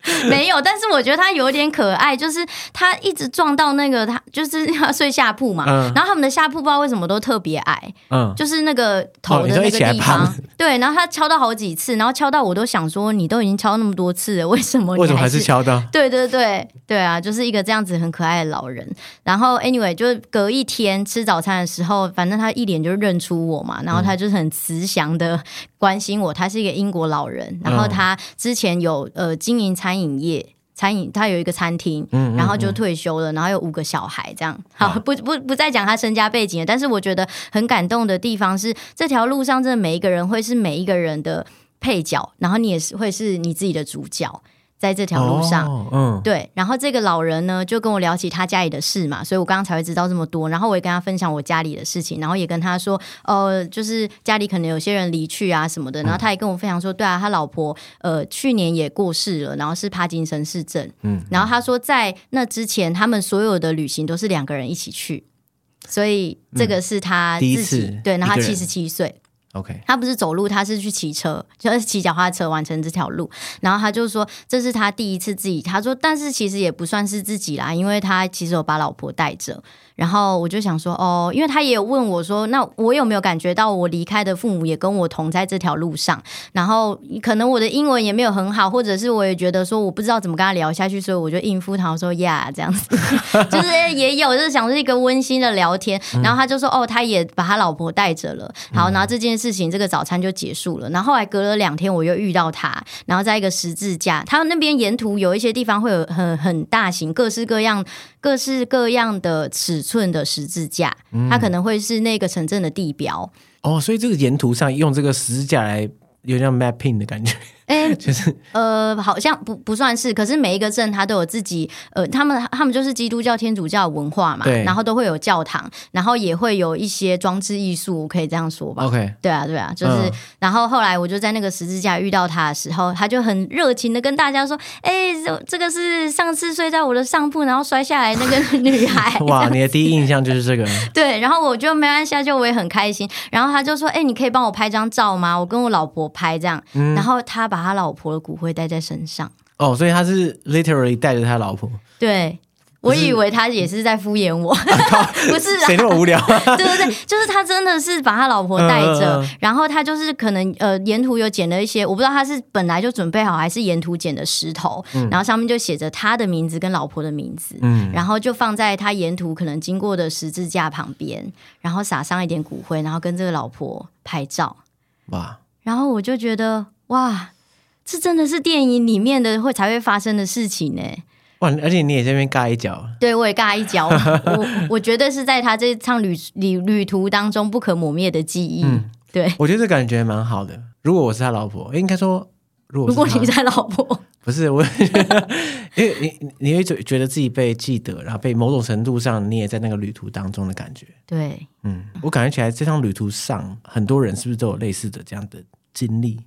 <laughs> 没有，但是我觉得他有点可爱，就是他一直撞到那个他，就是要睡下铺嘛。嗯、然后他们的下铺不知道为什么都特别矮，嗯，就是那个头的那个地方。哦、<laughs> 对，然后他敲到好几次，然后敲到我都想说，你都已经敲那么多次了，为什么你？为什么还是 <laughs> 敲到？对对对对啊，就是一个这样子很可爱的老人。然后 anyway，就是隔一天吃早餐的时候，反正他一脸就认出我嘛，然后他就是很慈祥的关心我。他是一个英国老人，然后他之前有呃经营餐。餐饮业，餐饮他有一个餐厅，嗯嗯嗯，然后就退休了，然后有五个小孩，这样好，<laughs> 不不不再讲他身家背景了。但是我觉得很感动的地方是，这条路上真的每一个人会是每一个人的配角，然后你也是会是你自己的主角。在这条路上，哦、嗯，对，然后这个老人呢就跟我聊起他家里的事嘛，所以我刚刚才会知道这么多。然后我也跟他分享我家里的事情，然后也跟他说，呃，就是家里可能有些人离去啊什么的。然后他也跟我分享说，对啊，他老婆呃去年也过世了，然后是帕金森氏症，嗯，然后他说在那之前他们所有的旅行都是两个人一起去，所以这个是他自己、嗯、第一次对，然后他七十七岁。OK，他不是走路，他是去骑车，就是骑脚踏车完成这条路。然后他就说，这是他第一次自己。他说，但是其实也不算是自己啦，因为他其实有把老婆带着。然后我就想说，哦，因为他也有问我说，那我有没有感觉到我离开的父母也跟我同在这条路上？然后可能我的英文也没有很好，或者是我也觉得说我不知道怎么跟他聊下去，所以我就应付他我说呀，yeah, 这样子，<laughs> 就是也有就是想是一个温馨的聊天。然后他就说，哦，他也把他老婆带着了。好，然后这件事情这个早餐就结束了。然后后来隔了两天，我又遇到他，然后在一个十字架，他那边沿途有一些地方会有很很大型、各式各样、各式各样的尺寸的十字架，它可能会是那个城镇的地标。哦，所以这个沿途上用这个十字架来。有点 mapping 的感觉，哎、欸，就是呃，好像不不算是，可是每一个镇它都有自己，呃，他们他们就是基督教、天主教文化嘛，对，然后都会有教堂，然后也会有一些装置艺术，可以这样说吧？OK，对啊，对啊，就是，嗯、然后后来我就在那个十字架遇到他的时候，他就很热情的跟大家说，哎、欸，这这个是上次睡在我的上铺，然后摔下来那个 <laughs> 女孩。<laughs> 哇，你的第一印象就是这个？<laughs> 对，然后我就没关系，就我也很开心，然后他就说，哎、欸，你可以帮我拍张照吗？我跟我老婆。拍这样，然后他把他老婆的骨灰带在身上。哦，所以他是 literally 带着他老婆。对。我以为他也是在敷衍我，啊、<laughs> 不是谁那么无聊？<laughs> 对对对，就是他真的是把他老婆带着，嗯、然后他就是可能呃沿途有捡了一些，我不知道他是本来就准备好还是沿途捡的石头，嗯、然后上面就写着他的名字跟老婆的名字，嗯，然后就放在他沿途可能经过的十字架旁边，然后撒上一点骨灰，然后跟这个老婆拍照，哇，然后我就觉得哇，这真的是电影里面的会才会发生的事情呢。哇而且你也在这边尬一脚，对，我也尬一脚。<laughs> 我我觉得是在他这趟旅旅旅途当中不可磨灭的记忆。嗯，对，我觉得这感觉蛮好的。如果我是他老婆，应该说，如果如果你是他老婆，<laughs> 不是我，<laughs> 因为你你会觉得自己被记得，然后被某种程度上你也在那个旅途当中的感觉。对，嗯，我感觉起来这趟旅途上很多人是不是都有类似的这样的经历？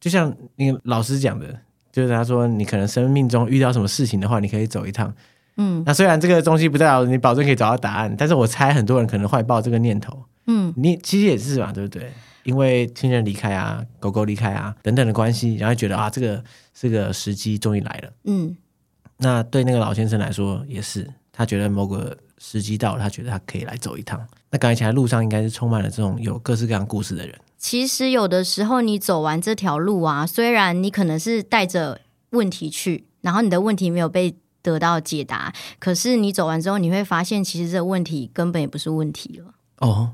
就像那个老师讲的，就是他说你可能生命中遇到什么事情的话，你可以走一趟。嗯，那虽然这个东西不代表你保证可以找到答案，但是我猜很多人可能怀抱这个念头。嗯，你其实也是嘛，对不对？因为亲人离开啊，狗狗离开啊等等的关系，然后觉得啊，这个这个时机终于来了。嗯，那对那个老先生来说也是，他觉得某个时机到了，他觉得他可以来走一趟。那感觉起来路上应该是充满了这种有各式各样故事的人。其实有的时候你走完这条路啊，虽然你可能是带着问题去，然后你的问题没有被得到解答，可是你走完之后，你会发现其实这个问题根本也不是问题了。哦。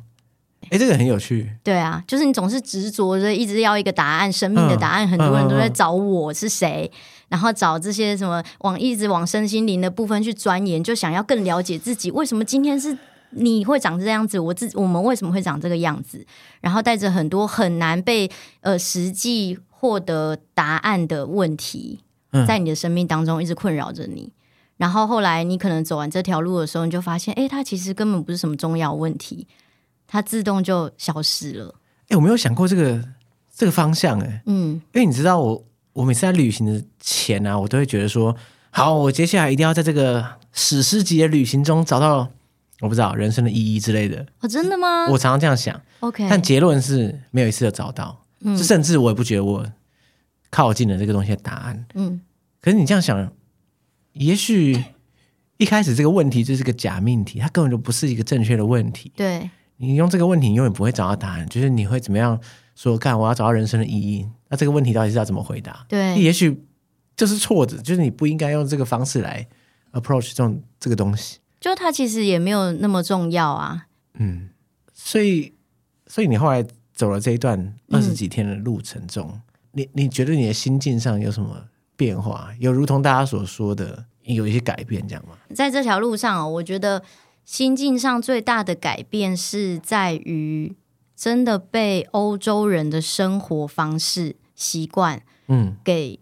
哎，这个很有趣。对啊，就是你总是执着着一直要一个答案，生命的答案。嗯、很多人都在找我是谁，嗯、然后找这些什么往一直往身心灵的部分去钻研，就想要更了解自己。为什么今天是你会长这样子？我自我们为什么会长这个样子？然后带着很多很难被呃实际获得答案的问题，在你的生命当中一直困扰着你。嗯、然后后来你可能走完这条路的时候，你就发现，哎，它其实根本不是什么重要问题。它自动就消失了。哎、欸，我没有想过这个这个方向、欸，哎，嗯，因为你知道我，我我每次在旅行的前啊，我都会觉得说，好，我接下来一定要在这个史诗级的旅行中找到，我不知道人生的意义之类的。哦，真的吗？我常常这样想。OK，但结论是没有一次的找到，嗯，甚至我也不觉得我靠近了这个东西的答案。嗯，可是你这样想，也许一开始这个问题就是个假命题，它根本就不是一个正确的问题。对。你用这个问题，你永远不会找到答案。就是你会怎么样说？看，我要找到人生的意义。那这个问题到底是要怎么回答？对，也许就是错的，就是你不应该用这个方式来 approach 这种这个东西。就它其实也没有那么重要啊。嗯，所以，所以你后来走了这一段二十几天的路程中，嗯、你你觉得你的心境上有什么变化？有如同大家所说的有一些改变，这样吗？在这条路上哦，我觉得。心境上最大的改变是在于，真的被欧洲人的生活方式习惯，嗯，给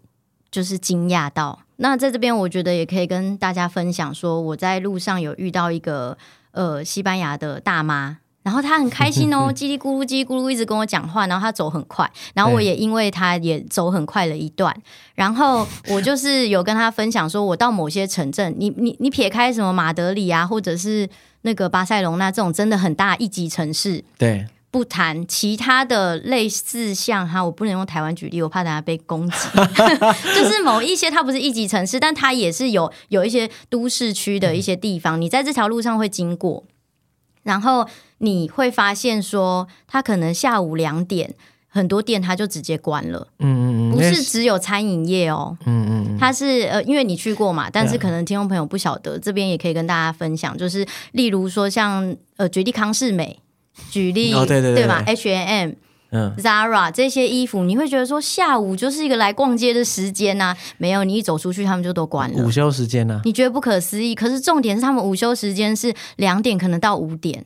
就是惊讶到。嗯、那在这边，我觉得也可以跟大家分享说，我在路上有遇到一个呃西班牙的大妈。然后他很开心哦，<laughs> 叽里咕噜叽里咕噜一直跟我讲话。然后他走很快，然后我也因为他也走很快了一段。然后我就是有跟他分享说，我到某些城镇，你你你撇开什么马德里啊，或者是那个巴塞隆那这种真的很大一级城市，对，不谈其他的类似像哈，我不能用台湾举例，我怕大家被攻击。<laughs> <laughs> 就是某一些它不是一级城市，但它也是有有一些都市区的一些地方，你在这条路上会经过。然后你会发现说，它可能下午两点，很多店它就直接关了。嗯嗯，不是只有餐饮业哦。嗯嗯，它是呃，因为你去过嘛，但是可能听众朋友不晓得，这边也可以跟大家分享，就是例如说像呃，绝地康是美，举例哦，对对对，对吧？H&M。嗯，Zara 这些衣服，你会觉得说下午就是一个来逛街的时间呐、啊？没有，你一走出去，他们就都关了。午休时间呢、啊？你觉得不可思议？可是重点是，他们午休时间是两点，可能到五点。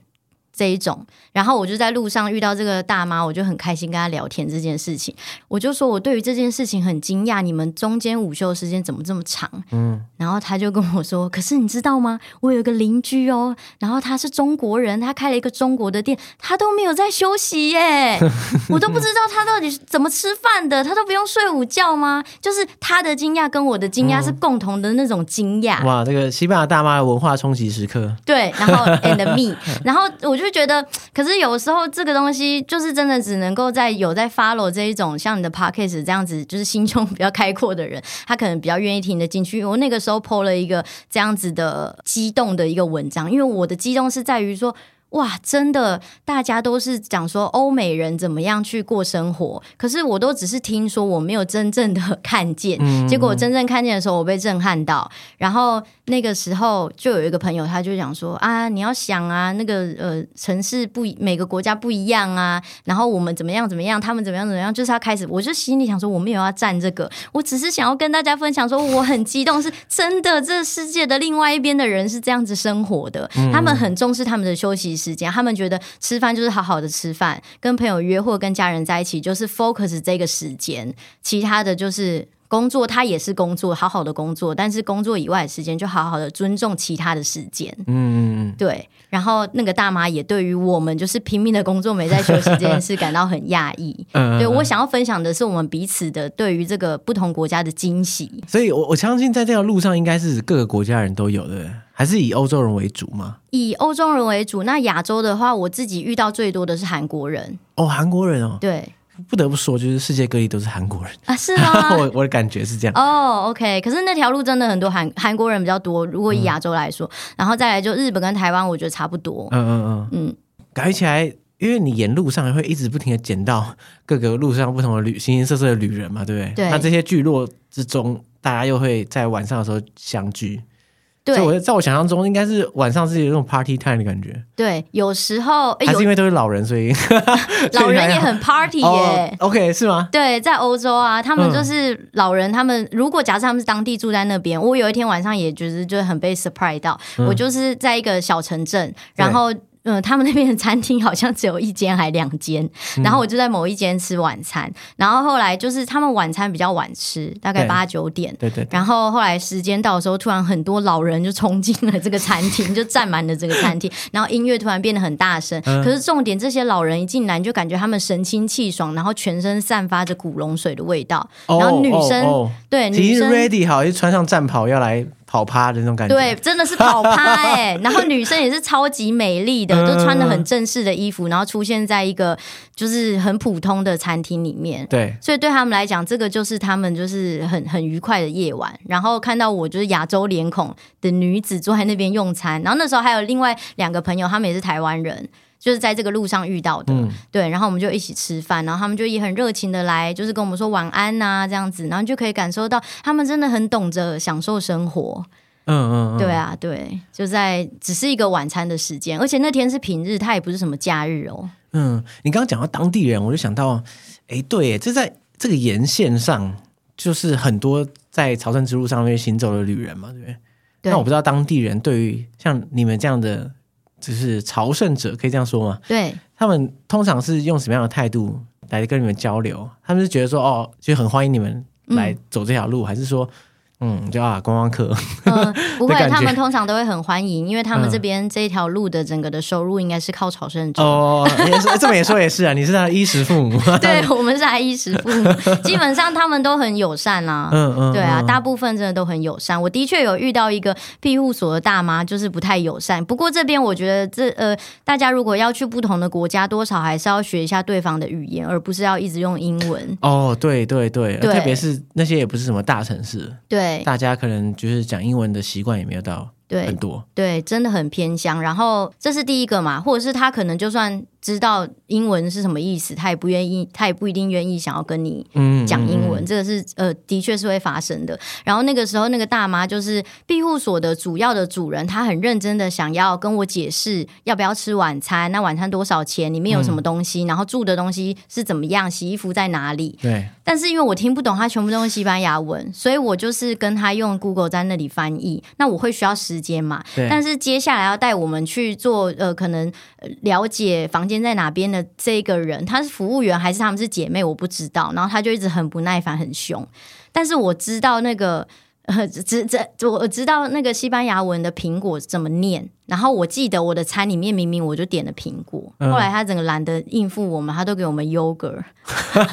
这一种，然后我就在路上遇到这个大妈，我就很开心跟她聊天这件事情。我就说我对于这件事情很惊讶，你们中间午休时间怎么这么长？嗯，然后她就跟我说：“可是你知道吗？我有一个邻居哦，然后他是中国人，他开了一个中国的店，他都没有在休息耶，<laughs> 我都不知道他到底怎么吃饭的，他都不用睡午觉吗？就是他的惊讶跟我的惊讶是共同的那种惊讶。嗯、哇，这个西班牙大妈的文化冲击时刻。对，然后 and me，<laughs> 然后我就。就觉得，可是有时候这个东西就是真的只能够在有在 follow 这一种像你的 podcast 这样子，就是心胸比较开阔的人，他可能比较愿意听得进去。我那个时候 po 了一个这样子的激动的一个文章，因为我的激动是在于说。哇，真的，大家都是讲说欧美人怎么样去过生活，可是我都只是听说，我没有真正的看见。嗯、结果我真正看见的时候，我被震撼到。然后那个时候就有一个朋友，他就讲说啊，你要想啊，那个呃城市不，每个国家不一样啊。然后我们怎么样怎么样，他们怎么样怎么样，就是他开始，我就心里想说，我没有要站这个，我只是想要跟大家分享说，我很激动，是真的，这世界的另外一边的人是这样子生活的，嗯、他们很重视他们的休息时间，他们觉得吃饭就是好好的吃饭，跟朋友约或跟家人在一起就是 focus 这个时间，其他的就是。工作他也是工作，好好的工作，但是工作以外的时间就好好的尊重其他的时间。嗯嗯嗯，对。然后那个大妈也对于我们就是拼命的工作没在休息这件事感到很讶异。<laughs> 嗯，对，我想要分享的是我们彼此的对于这个不同国家的惊喜。所以我我相信在这条路上应该是各个国家人都有的，还是以欧洲人为主吗？以欧洲人为主。那亚洲的话，我自己遇到最多的是韩国人。哦，韩国人哦，对。不得不说，就是世界各地都是韩国人啊，是吗？<laughs> 我我的感觉是这样。哦、oh,，OK，可是那条路真的很多韩韩国人比较多。如果以亚洲来说，嗯、然后再来就日本跟台湾，我觉得差不多。嗯嗯嗯嗯，改起来，因为你沿路上会一直不停的捡到各个路上不同的旅形形色色的旅人嘛，对不对？对。那这些聚落之中，大家又会在晚上的时候相聚。对，我在我想象中，应该是晚上是有那种 party time 的感觉。对，有时候还是因为都是老人，所以 <laughs> 老人也很 party 耶。Oh, OK，是吗？对，在欧洲啊，他们就是老人。他们如果假设他们是当地住在那边，我有一天晚上也觉得就很被 surprise 到。我就是在一个小城镇，然后。嗯，他们那边的餐厅好像只有一间还两间，嗯，然后我就在某一间吃晚餐，然后后来就是他们晚餐比较晚吃，大概八九点，对对，对。然后后来时间到的时候，突然很多老人就冲进了这个餐厅，就占满了这个餐厅，然后音乐突然变得很大声，嗯。可是重点，这些老人一进来就感觉他们神清气爽，然后全身散发着古龙水的味道，然后女生，对，女生 ready 好，就穿上战袍要来。跑趴的那种感觉，对，真的是跑趴哎、欸。然后女生也是超级美丽的，<laughs> 都穿的很正式的衣服，然后出现在一个就是很普通的餐厅里面。对，所以对他们来讲，这个就是他们就是很很愉快的夜晚。然后看到我就是亚洲脸孔的女子坐在那边用餐，然后那时候还有另外两个朋友，他们也是台湾人，就是在这个路上遇到的。嗯、对，然后我们就一起吃饭，然后他们就也很热情的来，就是跟我们说晚安呐、啊、这样子，然后就可以感受到他们真的很懂得享受生活。嗯嗯，嗯，对啊，对，就在只是一个晚餐的时间，而且那天是平日，它也不是什么假日哦。嗯，你刚刚讲到当地人，我就想到，哎，对，这在这个沿线上，就是很多在朝圣之路上面行走的旅人嘛，对不对？那我不知道当地人对于像你们这样的，就是朝圣者，可以这样说吗？对，他们通常是用什么样的态度来跟你们交流？他们是觉得说，哦，就很欢迎你们来走这条路，嗯、还是说？嗯，就啊，观光客。嗯，<laughs> 不会，他们通常都会很欢迎，因为他们这边这一条路的整个的收入应该是靠朝圣者。哦，也是 <laughs> 这么也说也是啊，你是他的衣食父母。<laughs> 对，我们是他衣食父母，基本上他们都很友善啊。嗯嗯，对啊，大部分真的都很友善。我的确有遇到一个庇护所的大妈，就是不太友善。不过这边我觉得这呃，大家如果要去不同的国家，多少还是要学一下对方的语言，而不是要一直用英文。哦，对对对，对，特别是那些也不是什么大城市。对。大家可能就是讲英文的习惯也没有到很多，对，对，真的很偏乡。然后这是第一个嘛，或者是他可能就算。知道英文是什么意思，他也不愿意，他也不一定愿意想要跟你讲英文。嗯嗯嗯、这个是呃，的确是会发生的。然后那个时候，那个大妈就是庇护所的主要的主人，他很认真的想要跟我解释要不要吃晚餐，那晚餐多少钱，里面有什么东西，嗯、然后住的东西是怎么样，洗衣服在哪里。对。但是因为我听不懂，他全部都用西班牙文，所以我就是跟他用 Google 在那里翻译。那我会需要时间嘛？对。但是接下来要带我们去做呃，可能了解房间。在哪边的这个人，他是服务员还是他们是姐妹？我不知道。然后他就一直很不耐烦，很凶。但是我知道那个。<laughs> 呃，这这我知道那个西班牙文的苹果怎么念，然后我记得我的餐里面明明我就点了苹果，嗯、后来他整个懒得应付我们，他都给我们 yogurt。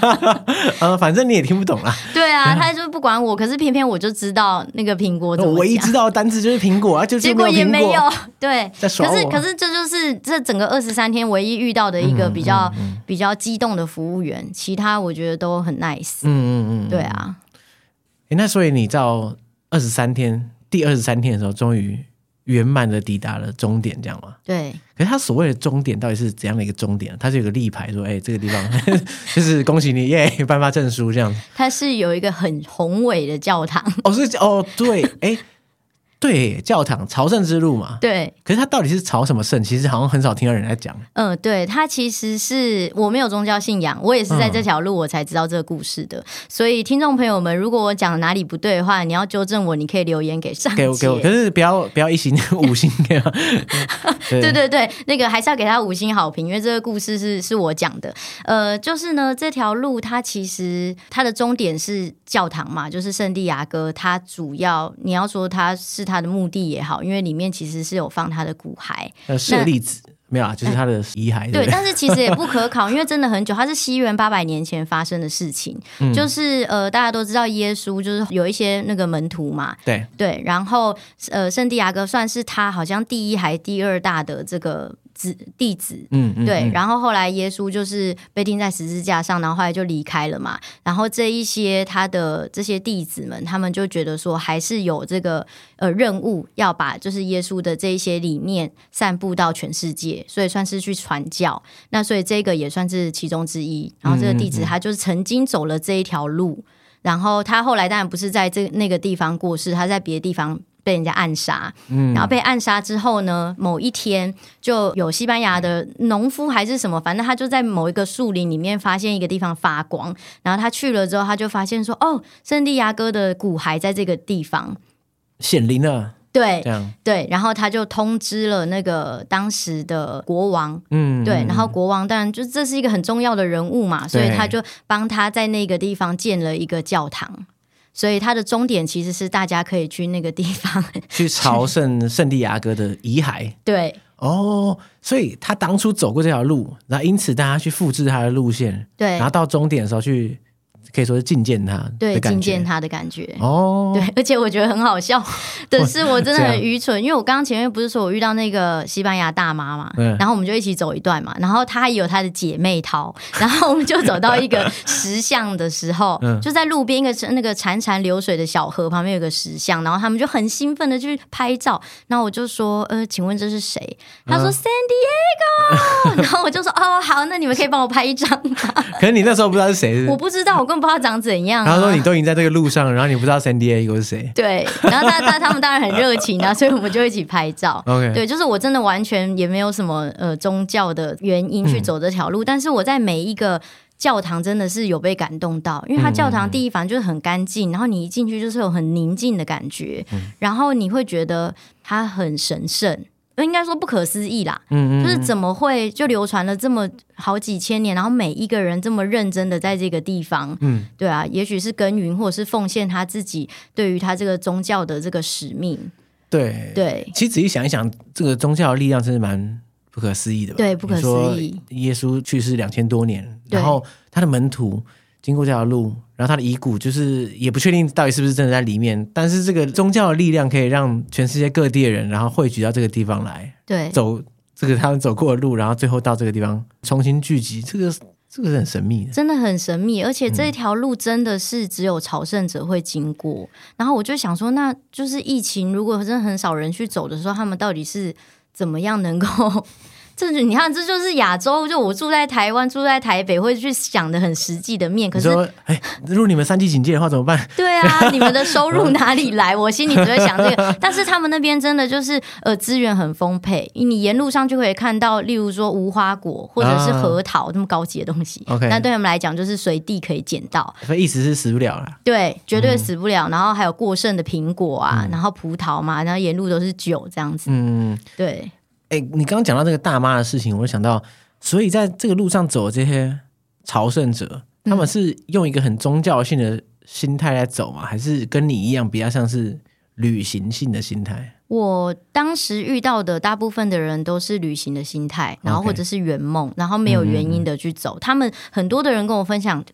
<laughs> 呃，反正你也听不懂啊。<laughs> 对啊，他就不管我，可是偏偏我就知道那个苹果怎么讲。我唯一知道的单词就是苹果啊，就结果也没有。对，可是可是这就是这整个二十三天唯一遇到的一个比较、嗯嗯嗯、比较激动的服务员，其他我觉得都很 nice。嗯嗯嗯，对啊。那所以你到二十三天，第二十三天的时候，终于圆满的抵达了终点，这样吗？对。可是他所谓的终点到底是怎样的一个终点？他是有个立牌说：“哎、欸，这个地方 <laughs> 就是恭喜你耶，颁发证书这样。”他是有一个很宏伟的教堂。哦，是哦，对，哎、欸，对，教堂朝圣之路嘛。对，可是他到底是朝什么圣？其实好像很少听到人在讲。嗯，对，他其实是我没有宗教信仰，我也是在这条路我才知道这个故事的。嗯、所以听众朋友们，如果我讲哪里不对的话，你要纠正我，你可以留言给上。给我，给我，可是不要不要一星 <laughs> 五星给我。<laughs> 对，对对对，那个还是要给他五星好评，因为这个故事是是我讲的。呃，就是呢，这条路它其实它的终点是教堂嘛，就是圣地亚哥。它主要你要说它是它的墓地也好，因为里面其实是有放他的骨骸，呃，舍利子没有啊，就是他的遗骸。对，但是其实也不可考，因为真的很久，它是西元八百年前发生的事情。嗯、就是呃，大家都知道耶稣就是有一些那个门徒嘛，对对，然后呃，圣地亚哥算是他好像第一还第二大的这个。子弟子，嗯，嗯，对，然后后来耶稣就是被钉在十字架上，然后后来就离开了嘛。然后这一些他的这些弟子们，他们就觉得说，还是有这个呃任务，要把就是耶稣的这一些理念散布到全世界，所以算是去传教。那所以这个也算是其中之一。然后这个弟子他就是曾经走了这一条路，然后他后来当然不是在这那个地方过世，他在别的地方。被人家暗杀，然后被暗杀之后呢，某一天就有西班牙的农夫还是什么，反正他就在某一个树林里面发现一个地方发光，然后他去了之后，他就发现说，哦，圣地亚哥的骨骸在这个地方。显灵了。对，对，然后他就通知了那个当时的国王，嗯，对，然后国王当然就这是一个很重要的人物嘛，所以他就帮他在那个地方建了一个教堂。所以它的终点其实是大家可以去那个地方 <laughs> 去朝圣圣地亚哥的遗骸。对，哦，所以他当初走过这条路，然后因此大家去复制他的路线，对，然后到终点的时候去。可以说是觐见他，对，觐见他的感觉。哦，对，而且我觉得很好笑 <laughs> 的是，我真的很愚蠢，因为我刚刚前面不是说我遇到那个西班牙大妈嘛，然后我们就一起走一段嘛，然后她也有她的姐妹淘，<laughs> 然后我们就走到一个石像的时候，就在路边一个那个潺潺流水的小河旁边有个石像，然后他们就很兴奋的去拍照，然后我就说，呃，请问这是谁？他说 San Diego，<laughs> 然后我就说，哦，好，那你们可以帮我拍一张吗？可是你那时候不知道是谁，我不知道，我根本。不知道长怎样、啊，然后说你都已经在这个路上，然后你不知道 San Diego 是谁？对，然后他他他们当然很热情啊，所以我们就一起拍照。<laughs> Okay. 对，就是我真的完全也没有什么呃宗教的原因去走这条路，嗯、但是我在每一个教堂真的是有被感动到，因为它教堂第一反正就是很干净，然后你一进去就是有很宁静的感觉，嗯、然后你会觉得它很神圣。应该说不可思议啦，嗯，嗯，就是怎么会就流传了这么好几千年，然后每一个人这么认真的在这个地方，嗯，对啊，也许是耕耘或者是奉献他自己对于他这个宗教的这个使命，对对。其实仔细想一想，这个宗教的力量真是蛮不可思议的吧，对，不可思议。耶稣去世两千多年，然后他的门徒。经过这条路，然后他的遗骨就是也不确定到底是不是真的在里面，但是这个宗教的力量可以让全世界各地的人，然后汇聚到这个地方来，对，走这个他们走过的路，然后最后到这个地方重新聚集，这个这个是很神秘的，真的很神秘，而且这条路真的是只有朝圣者会经过。嗯、然后我就想说，那就是疫情如果真的很少人去走的时候，他们到底是怎么样能够？这你看，这就是亚洲。就我住在台湾，住在台北，会去想的很实际的面。可是，哎，如果你们三级警戒的话，怎么办？对啊，你们的收入哪里来？我心里只会想这个。但是他们那边真的就是呃资源很丰沛，你沿路上就可以看到，例如说无花果或者是核桃这么高级的东西。OK，那对他们来讲就是随地可以捡到。所以意思是死不了了。对，绝对死不了。然后还有过剩的苹果啊，然后葡萄嘛，然后沿路都是酒这样子。嗯，对。哎，你刚刚讲到这个大妈的事情，我就想到，所以在这个路上走的这些朝圣者，他们是用一个很宗教性的心态来走吗？还是跟你一样比较像是旅行性的心态？我当时遇到的大部分的人都是旅行的心态，然后或者是圆梦，然后没有原因的去走。他们很多的人跟我分享。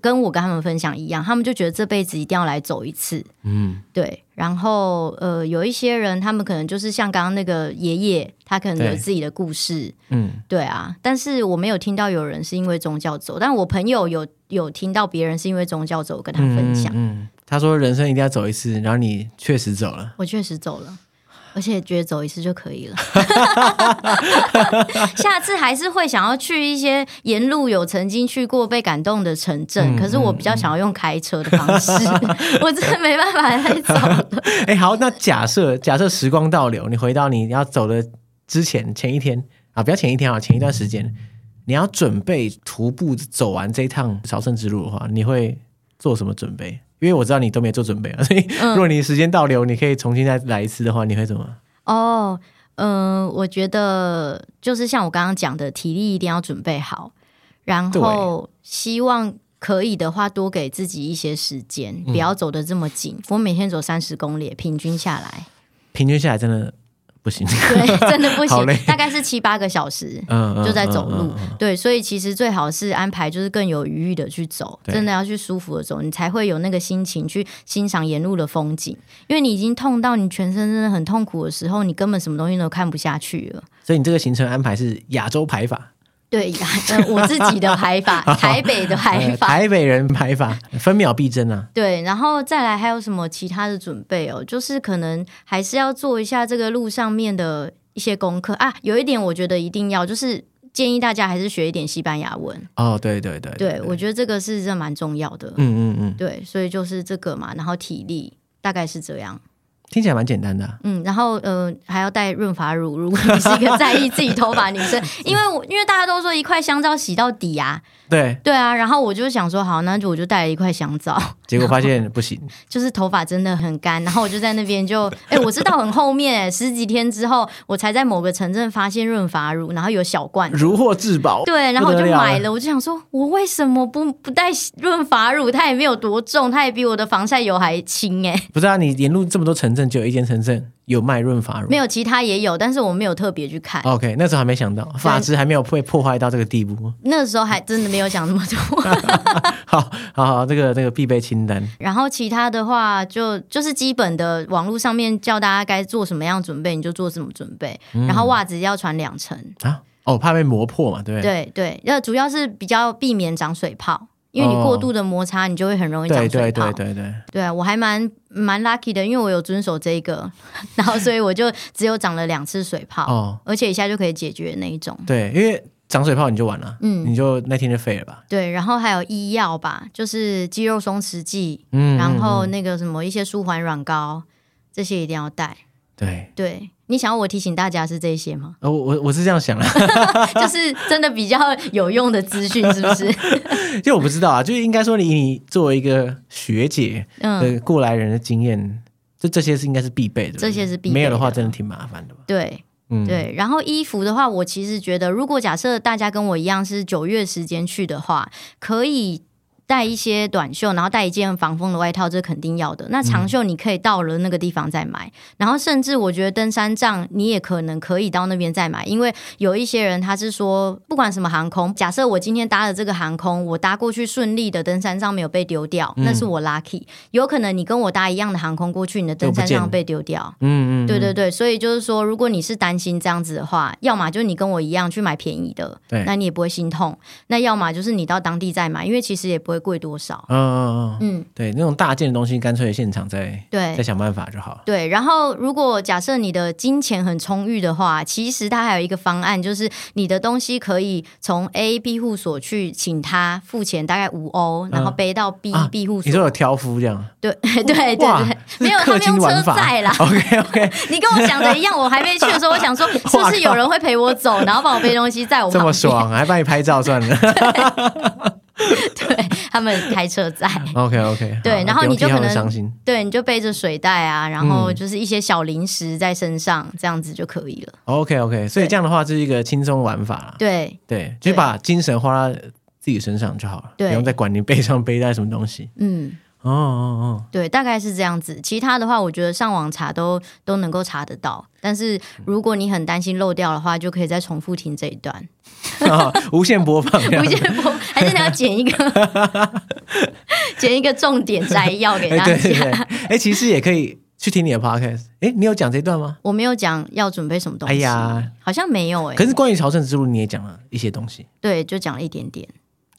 跟我跟他们分享一样，他们就觉得这辈子一定要来走一次。嗯，对。然后呃，有一些人，他们可能就是像刚刚那个爷爷，他可能有自己的故事。嗯，对啊。但是我没有听到有人是因为宗教走，但我朋友有有听到别人是因为宗教走，跟他分享。嗯，嗯，他说人生一定要走一次，然后你确实走了。我确实走了。而且觉得走一次就可以了。<laughs> 下次还是会想要去一些沿路有曾经去过被感动的城镇，嗯、可是我比较想要用开车的方式，嗯、<laughs> 我真的没办法再走了。哎、欸，好，那假设假设时光倒流，你回到你要走的之前前一天啊，不要前一天啊，前一段时间，你要准备徒步走完这一趟朝圣之路的话，你会做什么准备？因为我知道你都没做准备啊，所以如果你时间倒流，你可以重新再来一次的话，你会怎么？哦，嗯，我觉得就是像我刚刚讲的，体力一定要准备好，然后希望可以的话，多给自己一些时间，不要走的这么紧。我每天走三十公里，平均下来，平均下来真的。不行，<laughs> 对，真的不行，大概是七八个小时，嗯，就在走路，对，所以其实最好是安排就是更有余裕的去走，真的要去舒服的走，你才会有那个心情去欣赏沿路的风景，因为你已经痛到你全身真的很痛苦的时候，你根本什么东西都看不下去了。所以你这个行程安排是亚洲排法。对呀，我自己的排法，<laughs> 台北的排法，台北人排法，分秒必争啊。<laughs> 对，然后再来还有什么其他的准备哦？就是可能还是要做一下这个路上面的一些功课啊。有一点我觉得一定要，就是建议大家还是学一点西班牙文。哦，对对对，对，我觉得这个是真的蛮重要的。嗯嗯嗯，对，所以就是这个嘛，然后体力大概是这样。听起来蛮简单的，啊，嗯，然后呃还要带润发乳，如果你是一个在意自己头发女生，<laughs> 因为我因为大家都说一块香皂洗到底啊。对。对啊，然后我就想说，好，那就我就带了一块香皂，结果发现 <laughs> 不行，就是头发真的很干，然后我就在那边就，<laughs> 哎，我是到很后面，十几天之后，我才在某个城镇发现润发乳，然后有小罐，如获至宝，对，然后我就买了，我就想说，我为什么不不带润发乳？它也没有多重，它也比我的防晒油还轻，哎，不是啊，你沿路这么多城镇，就有一间城镇。有卖润发乳，没有，其他也有，但是我没有特别去看。OK，那时候还没想到发质还没有被破坏到这个地步。那时候还真的没有想那么多。<laughs> <laughs> 好，好，好，这个这个必备清单。然后其他的话就，就就是基本的，网络上面教大家该做什么样准备，你就做什么准备。嗯、然后袜子要穿两层啊，哦，怕被磨破嘛，对对对，要主要是比较避免长水泡。因为你过度的摩擦，你就会很容易长水泡。对对对对对。对啊，我还蛮蛮 lucky 的，因为我有遵守这一个，<laughs> 然后所以我就只有长了两次水泡，哦，而且一下就可以解决那一种。对，因为长水泡你就完了，嗯，你就那天就废了吧。对，然后还有医药吧，就是肌肉松弛剂，嗯，然后那个什么一些舒缓软膏，这些一定要带。对对。你想要我提醒大家是这些吗？我我我是这样想的，<laughs> 就是真的比较有用的资讯，是不是？<laughs> 就我不知道啊，就是应该说你你作为一个学姐的过来人的经验，嗯、就这些是应该是必备的，这些是必备的，没有的话真的挺麻烦的。对，对。然后衣服的话，我其实觉得，如果假设大家跟我一样是九月时间去的话，可以。带一些短袖，然后带一件防风的外套，这肯定要的。那长袖你可以到了那个地方再买，嗯、然后甚至我觉得登山杖你也可能可以到那边再买，因为有一些人他是说，不管什么航空，假设我今天搭了这个航空，我搭过去顺利的，登山杖没有被丢掉，嗯、那是我 lucky。有可能你跟我搭一样的航空过去，你的登山杖被丢掉。嗯嗯，对对对，所以就是说，如果你是担心这样子的话，要么就你跟我一样去买便宜的，那你也不会心痛；那要么就是你到当地再买，因为其实也不会。贵多少？嗯嗯嗯，嗯对，那种大件的东西，干脆现场再对再想办法就好。对，然后如果假设你的金钱很充裕的话，其实它还有一个方案，就是你的东西可以从 A 庇护所去请他付钱，大概五欧，然后背到 B 庇护所。你说有挑夫这样？对 <laughs> 对对对，没有他们用车载啦。<laughs> OK OK，<laughs> 你跟我想的一样，我还没去的时候，我想说是不是有人会陪我走，然后帮我背东西，在我这么爽，还帮你拍照算了。<laughs> 对。他们开车在，OK OK，对，然后你就可能对，你就背着水袋啊，然后就是一些小零食在身上，这样子就可以了。OK OK，所以这样的话就是一个轻松玩法。对对，就把精神花在自己身上就好了，不用再管你背上背带什么东西。嗯。哦哦哦，对，大概是这样子。其他的话，我觉得上网查都都能够查得到。但是如果你很担心漏掉的话，就可以再重复听这一段，<laughs> 哦、无限播放，无限播，还是你要剪一个，<laughs> 剪一个重点摘要给大家。哎、欸，其实也可以去听你的 podcast。哎、欸，你有讲这段吗？我没有讲要准备什么东西。哎呀，好像没有哎、欸。可是关于朝圣之路，你也讲了一些东西。对，就讲了一点点。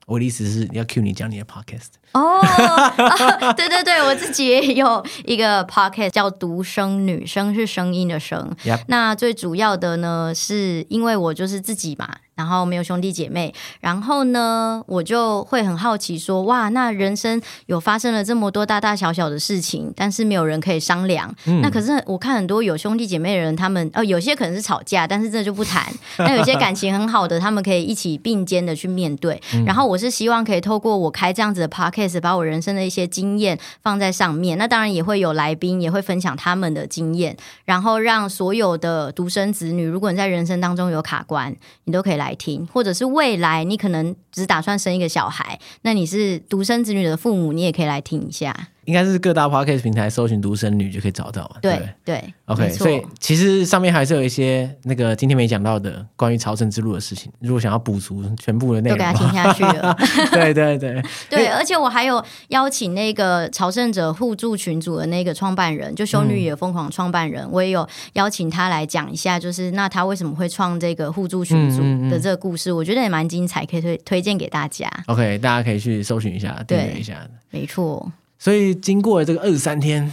我的意思是要 cue 你讲你的 podcast 哦，<laughs> 啊，对对对，我自己也有一个 podcast 叫《独生女》，生是声音的声。Yep. 那最主要的呢，是因为我就是自己嘛。然后没有兄弟姐妹，然后呢，我就会很好奇说，哇，那人生有发生了这么多大大小小的事情，但是没有人可以商量。嗯、那可是我看很多有兄弟姐妹的人，他们哦，有些可能是吵架，但是这就不谈。<laughs> 那有些感情很好的，他们可以一起并肩的去面对。嗯、然后我是希望可以透过我开这样子的 podcast，把我人生的一些经验放在上面。那当然也会有来宾，也会分享他们的经验，然后让所有的独生子女，如果你在人生当中有卡关，你都可以。来听，或者是未来你可能只打算生一个小孩，那你是独生子女的父母，你也可以来听一下。应该是各大 podcast 平台搜寻“独生女”就可以找到。对对，OK。所以其实上面还是有一些那个今天没讲到的关于朝圣之路的事情。如果想要补足全部的内容，都给他听下去了。<laughs> 对对对 <laughs> 对，而且我还有邀请那个朝圣者互助群组的那个创办人，就修女也疯狂创办人，嗯、我也有邀请他来讲一下，就是那他为什么会创这个互助群组的这个故事，嗯嗯嗯我觉得也蛮精彩，可以推推荐给大家。OK，大家可以去搜寻一下，订阅一下。没错。所以经过了这个二十三天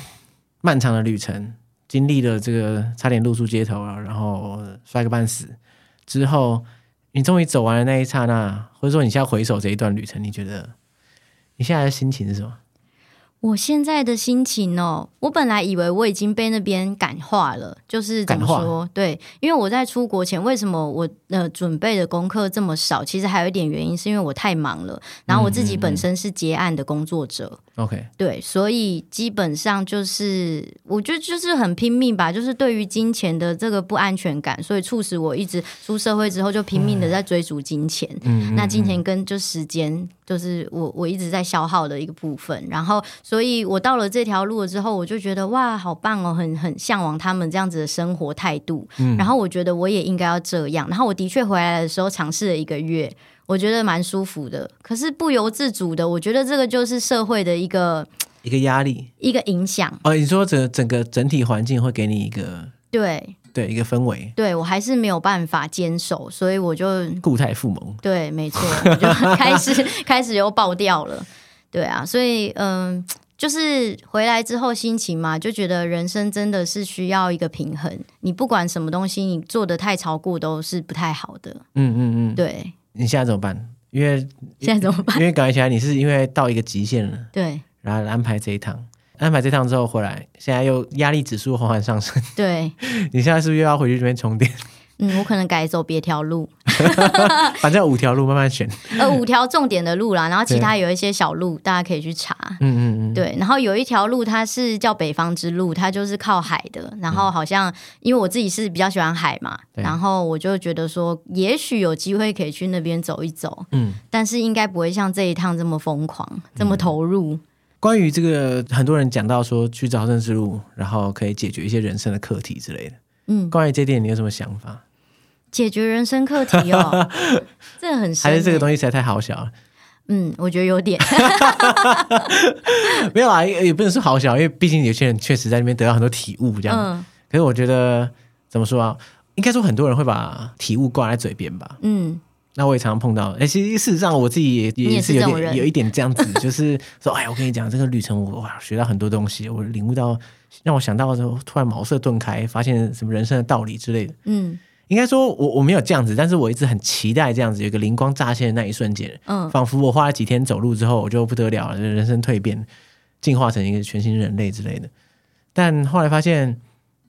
漫长的旅程，经历了这个差点露宿街头了，然后摔个半死之后，你终于走完了那一刹那，或者说你现在回首这一段旅程，你觉得你现在的心情是什么？我现在的心情哦，我本来以为我已经被那边感化了，就是怎么说？对，因为我在出国前，为什么我呃准备的功课这么少？其实还有一点原因，是因为我太忙了。然后我自己本身是结案的工作者。嗯嗯嗯 OK，对，所以基本上就是，我觉得就是很拼命吧，就是对于金钱的这个不安全感，所以促使我一直出社会之后就拼命的在追逐金钱。嗯，那金钱跟就时间，就是我我一直在消耗的一个部分。然后，所以我到了这条路了之后，我就觉得哇，好棒哦，很很向往他们这样子的生活态度。嗯，然后我觉得我也应该要这样。然后我的确回来的时候尝试了一个月。我觉得蛮舒服的，可是不由自主的，我觉得这个就是社会的一个 <tsk> 一个压力，一个影响。哦，你说整整个整体环境会给你一个对对一个氛围，对我还是没有办法坚守，所以我就固态复萌。对，没错，我就 <laughs> 开始开始又爆掉了。对啊，所以嗯，就是回来之后心情嘛，就觉得人生真的是需要一个平衡。你不管什么东西，你做的太超过都是不太好的。嗯嗯嗯，对。你现在怎么办？因为 <laughs> 现在怎么办？因为感觉起来你是因为到一个极限了，对，然后安排这一趟，安排这趟之后回来，现在又压力指数缓缓上升，对，<laughs> 你现在是不是又要回去这边充电？嗯，我可能改走别条路，<laughs> 反正五条路慢慢选。呃，五条重点的路啦，然后其他有一些小路，大家可以去查。嗯嗯嗯，对。然后有一条路，它是叫北方之路，它就是靠海的。然后好像因为我自己是比较喜欢海嘛，然后我就觉得说，也许有机会可以去那边走一走。嗯，但是应该不会像这一趟这么疯狂，这么投入。关于这个，很多人讲到说去朝圣之路，然后可以解决一些人生的课题之类的。嗯，关于这点你有什么想法？解决人生课题哦，<laughs> 这很深，还是这个东西实在太好笑了。嗯，我觉得有点 <laughs> 没有啊，也不能说好笑，因为毕竟有些人确实在那边得到很多体悟，这样。嗯，可是我觉得怎么说啊？应该说很多人会把体悟挂在嘴边吧。嗯，那我也常常碰到。哎，其实事实上我自己也也是有点有一点这样子，<laughs> 就是说，哎，我跟你讲，这个旅程我哇学到很多东西，我领悟到。让我想到的时候，突然茅塞顿开，发现什么人生的道理之类的。嗯，应该说我我没有这样子，但是我一直很期待这样子，有个灵光乍现的那一瞬间。嗯，仿佛我花了几天走路之后，我就不得了了，人生蜕变，进化成一个全新人类之类的。但后来发现，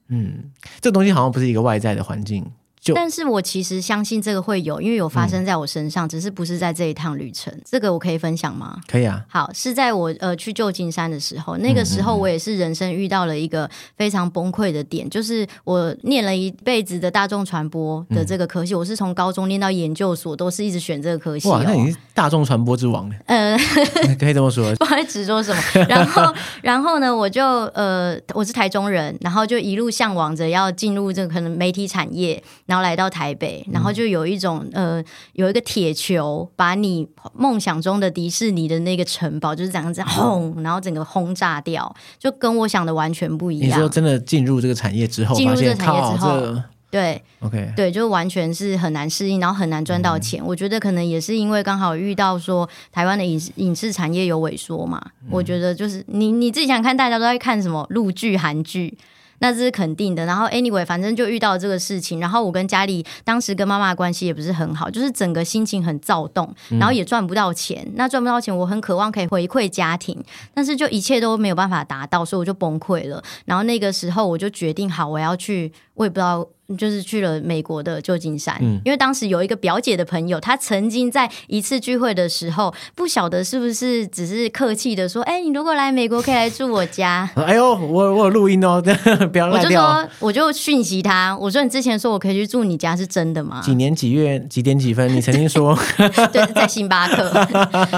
嗯，这东西好像不是一个外在的环境。但是我其实相信这个会有，因为有发生在我身上，嗯、只是不是在这一趟旅程。这个我可以分享吗？可以啊。好，是在我呃去旧金山的时候，那个时候我也是人生遇到了一个非常崩溃的点，嗯、就是我念了一辈子的大众传播的这个科系，嗯、我是从高中念到研究所，都是一直选这个科系，哦。哇，那你是大众传播之王呢？呃，<laughs> 可以这么说。不好意思，说什么？然后，<laughs> 然后呢，我就呃，我是台中人，然后就一路向往着要进入这个可能媒体产业。然后来到台北，然后就有一种、嗯、呃，有一个铁球把你梦想中的迪士尼的那个城堡，就是这样子轰，然后整个轰炸掉，就跟我想的完全不一样。你说真的进入这个产业之后，进入这个产业之后，对，OK，对，就完全是很难适应，然后很难赚到钱。嗯、我觉得可能也是因为刚好遇到说台湾的影视影视产业有萎缩嘛。嗯、我觉得就是你你自己想看，大家都在看什么陆剧、韩剧。那这是肯定的，然后 anyway，反正就遇到这个事情，然后我跟家里当时跟妈妈的关系也不是很好，就是整个心情很躁动，然后也赚不到钱。嗯、那赚不到钱，我很渴望可以回馈家庭，但是就一切都没有办法达到，所以我就崩溃了。然后那个时候我就决定，好，我要去，我也不知道。就是去了美国的旧金山，嗯、因为当时有一个表姐的朋友，她曾经在一次聚会的时候，不晓得是不是只是客气的说：“哎、欸，你如果来美国，可以来住我家。” <laughs> 哎呦，我我有录音哦，<laughs> 不要赖掉。我就说，我就讯息他，我说：“你之前说我可以去住你家，是真的吗？”几年几月几点几分？你曾经说，<laughs> 对，在星巴克。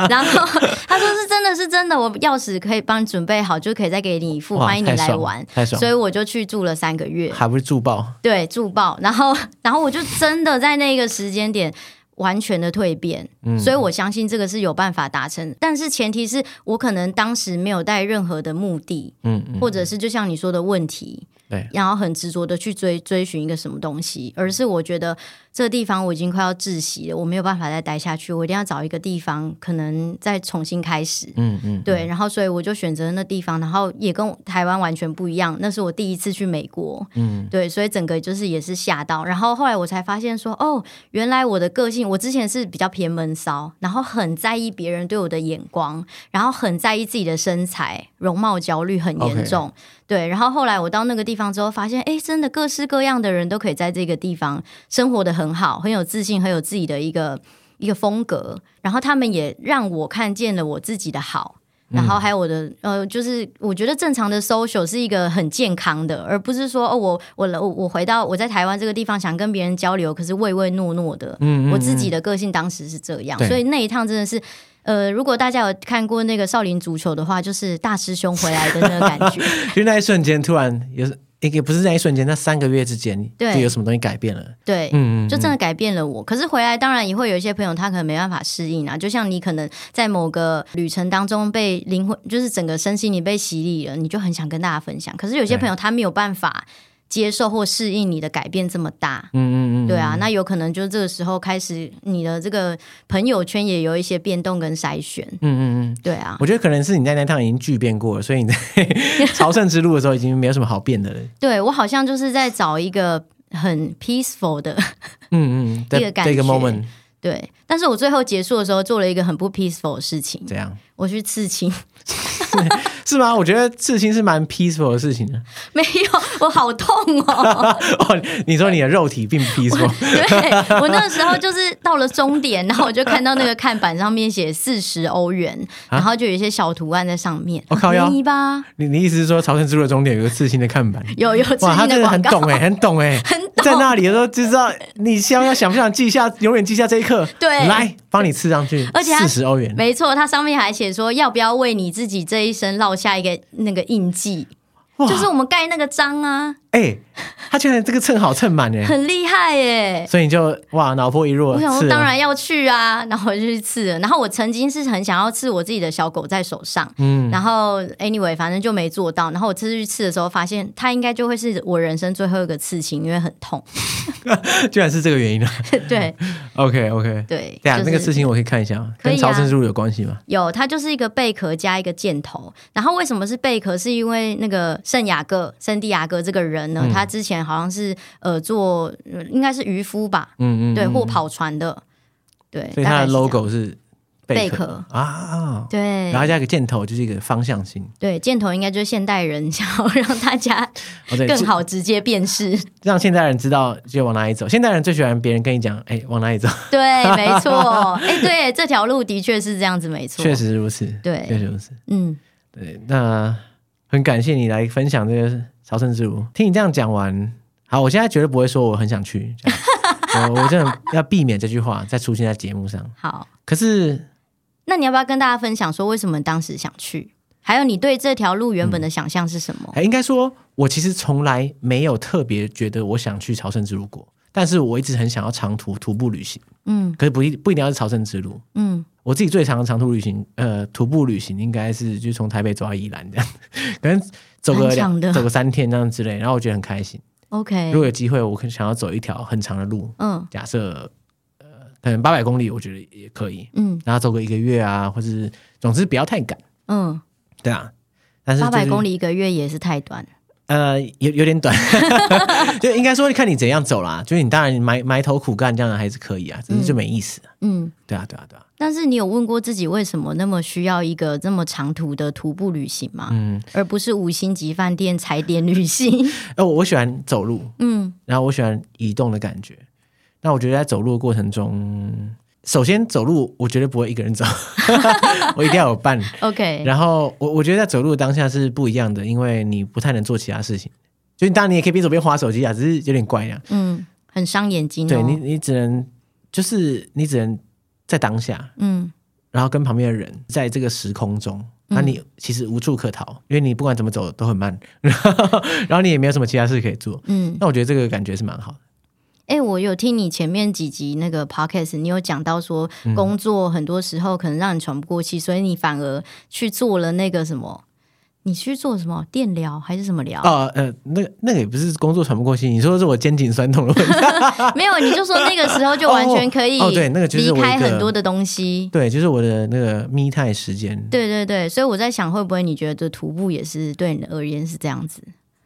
然后他说是真的是真的，我钥匙可以帮你准备好，就可以再给你一副，欢迎你来玩。所以我就去住了三个月，还不是住爆？对。助爆，然后，然后我就真的在那个时间点完全的蜕变，嗯，所以我相信这个是有办法达成，但是前提是我可能当时没有带任何的目的，嗯，嗯，或者是就像你说的问题，对，然后很执着的去追追寻一个什么东西，而是我觉得。这个地方我已经快要窒息了，我没有办法再待下去，我一定要找一个地方，可能再重新开始。嗯嗯，嗯对，然后所以我就选择那地方，然后也跟台湾完全不一样。那是我第一次去美国，嗯，对，所以整个就是也是吓到。然后后来我才发现说，哦，原来我的个性，我之前是比较偏闷骚，然后很在意别人对我的眼光，然后很在意自己的身材，容貌焦虑很严重。Okay. 对，然后后来我到那个地方之后，发现，哎，真的各式各样的人都可以在这个地方生活的很好，很有自信，很有自己的一个一个风格。然后他们也让我看见了我自己的好，然后还有我的呃，就是我觉得正常的 social 是一个很健康的，而不是说哦，我我我回到我在台湾这个地方想跟别人交流，可是唯唯诺诺的。嗯，嗯，嗯，我自己的个性当时是这样，所以那一趟真的是。呃，如果大家有看过那个少林足球的话，就是大师兄回来的那个感觉。<laughs> 就那一瞬间，突然也是也不是那一瞬间，那三个月之间，对，就有什么东西改变了。对，嗯，就真的改变了我。可是回来，当然也会有一些朋友，他可能没办法适应啊。就像你可能在某个旅程当中被灵魂，就是整个身心你被洗礼了，你就很想跟大家分享。可是有些朋友他没有办法。接受或适应你的改变这么大，嗯嗯嗯，对啊，那有可能就是这个时候开始，你的这个朋友圈也有一些变动跟筛选，嗯嗯嗯，对啊，我觉得可能是你在那趟已经巨变过了，所以你在 <laughs> 朝圣之路的时候已经没有什么好变的了。对，我好像就是在找一个很 peaceful 的，嗯嗯，<laughs> 一个感觉，一个 moment。对，但是我最后结束的时候做了一个很不 peaceful 的事情，这样？我去刺青。<laughs> 是吗？我觉得刺青是蛮 peaceful 的事情的。<laughs> 没有，我好痛哦！<laughs> 哦，你说你的肉体并不 peaceful。对，我那个时候就是到了终点，然后我就看到那个看板上面写四十欧元，啊、然后就有一些小图案在上面。我靠，吧？你你意思是说朝圣之路的终点有个刺青的看板？有有刺青的广告。哇，他真的很懂哎，很懂哎，很懂。在那里的时候就知道你想要想不想记下，永远记下这一刻。对，来帮你刺上去，而且四十欧元。没错，它上面还写说要不要为你自己这一生烙下一个那个印记，就是我们盖那个章啊。哎、欸，他居然这个秤好称满哎，很厉害耶！所以你就哇，脑波一弱，我想说当然要去啊，然后我就去刺了。然后我曾经是很想要刺我自己的小狗在手上，嗯，然后 anyway 反正就没做到。然后我这次去刺的时候，发现它应该就会是我人生最后一个刺青，因为很痛。<laughs> 居然是这个原因呢？<laughs> 对，OK OK，对，对啊，那个刺青我可以看一下，跟朝圣之路有关系吗？有，它就是一个贝壳加一个箭头。然后为什么是贝壳？是因为那个圣雅各、圣地亚哥这个人。嗯、他之前好像是呃做应该是渔夫吧，嗯嗯，对，或跑船的，对，所以他的 logo 是贝壳。啊，对，然后加一个箭头，就是一个方向性，对，箭头应该就是现代人想要让大家更好直接辨识，让现代人知道就往哪里走。现代人最喜欢别人跟你讲，哎，往哪里走？对，<laughs> 没错，哎，对，这条路的确是这样子，没错，确实如此，对，确实如此，嗯，对，那很感谢你来分享这个。朝圣之路，听你这样讲完，好，我现在绝对不会说我很想去，<laughs> 我我真的要避免这句话再出现在节目上。好，可是，那你要不要跟大家分享说为什么当时想去？还有你对这条路原本的想象是什么？嗯，应该说，我其实从来没有特别觉得我想去朝圣之路过，但是我一直很想要长途徒步旅行。嗯，可是不一不一定要是朝圣之路。嗯，我自己最长的长途旅行，呃，徒步旅行应该是就从台北走到宜兰这样，<laughs> 可能。走个两走个三天这样之类，然后我觉得很开心。OK，如果有机会，我可能想要走一条很长的路。嗯，假设呃，可能八百公里，我觉得也可以。嗯，然后走个一个月啊，或者是总之不要太赶。嗯，对啊。但是八百公里一个月也是太短。呃，有有点短，<laughs> 就应该说看你怎样走啦。就是你当然埋埋头苦干这样还是可以啊，只是就没意思。嗯，对啊，对啊，对啊。但是你有问过自己为什么那么需要一个这么长途的徒步旅行吗？嗯，而不是五星级饭店踩点旅行。呃，<laughs> 我喜欢走路，嗯，然后我喜欢移动的感觉。那我觉得在走路的过程中。首先走路，我绝对不会一个人走，<laughs> 我一定要有伴。OK。然后我我觉得在走路的当下是不一样的，因为你不太能做其他事情。就当然你也可以边走边划手机啊，只是有点怪呀。嗯，很伤眼睛哦。对你，你只能就是你只能在当下，嗯，然后跟旁边的人在这个时空中，那你其实无处可逃，因为你不管怎么走都很慢，然后，<laughs> 然后你也没有什么其他事可以做。嗯，那我觉得这个感觉是蛮好的。哎、欸，我有听你前面几集那个 podcast，你有讲到说工作很多时候可能让你喘不过气，嗯、所以你反而去做了那个什么？你去做什么电疗还是什么疗？哦，呃，那那个也不是工作喘不过气，你说的是我肩颈酸痛的问题。<laughs> 没有，你就说那个时候就完全可以哦，对，那个就是离开很多的东西。对，就是我的那个 me time 时间。对对对，所以我在想，会不会你觉得徒步也是对你而言是这样子？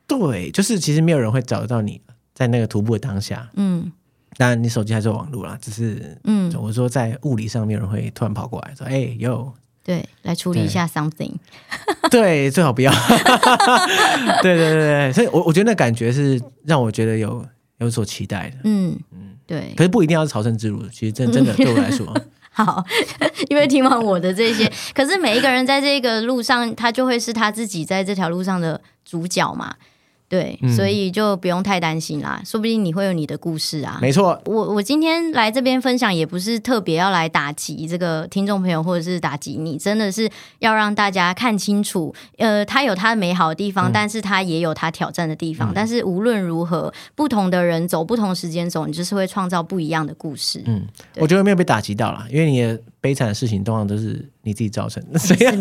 对，就是其实没有人会找得到你。在那个徒步的当下，嗯，当然你手机还是有网络啦，只是，嗯，我说在物理上，面有人会突然跑过来说，哎、欸，哟，对，来处理一下 something，<laughs> 对，最好不要，<laughs> 对对对对，所以我我觉得那感觉是让我觉得有有所期待的，嗯嗯，对，可是不一定要是朝圣之路，其实真真的对我来说，<laughs> 好，因为听完我的这些，可是每一个人在这个路上，他就会是他自己在这条路上的主角嘛。对，所以就不用太担心啦，说不定你会有你的故事啊。没错，我我今天来这边分享，也不是特别要来打击这个听众朋友，或者是打击你，真的是要让大家看清楚，呃，他有他美好的地方，嗯、但是他也有他挑战的地方。嗯、但是无论如何，不同的人走不同时间走，你就是会创造不一样的故事。嗯，我觉得没有被打击到啦，因为你的悲惨的事情通常都是你自己造成的，所以 <laughs>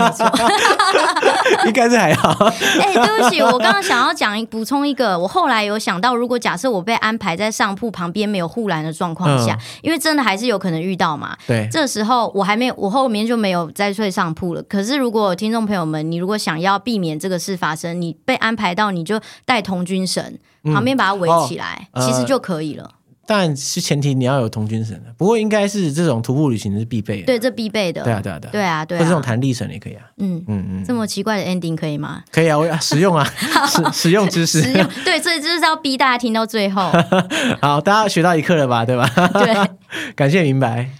<laughs> 应该是还好。哎、欸，对不起，我刚刚想要讲补充一个，我后来有想到，如果假设我被安排在上铺旁边没有护栏的状况下，嗯、因为真的还是有可能遇到嘛。对，这时候我还没有，我后面就没有再睡上铺了。可是如果听众朋友们，你如果想要避免这个事发生，你被安排到，你就带童军绳，旁边把它围起来，其实就可以了。呃但是前提你要有同军绳的，不过应该是这种徒步旅行是必备的。对，这必备的。对啊，对啊，对啊，对啊，对啊。或者这种弹力绳也可以啊。嗯嗯嗯。这么奇怪的 ending 可以吗？可以啊，我实用啊，<laughs> 实实用知识。实用。对，所以就是要逼大家听到最后。<laughs> 好，大家学到一课了吧？对吧？对。<laughs> 感谢明白。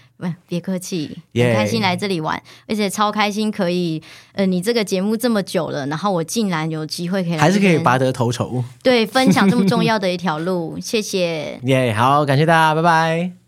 别客气，很开心来这里玩，而且超开心可以，呃，你这个节目这么久了，然后我竟然有机会可以来，还是可以拔得头筹，对，分享这么重 <laughs> 要的一条路，谢谢，耶，yeah, 好，感谢大家，拜拜。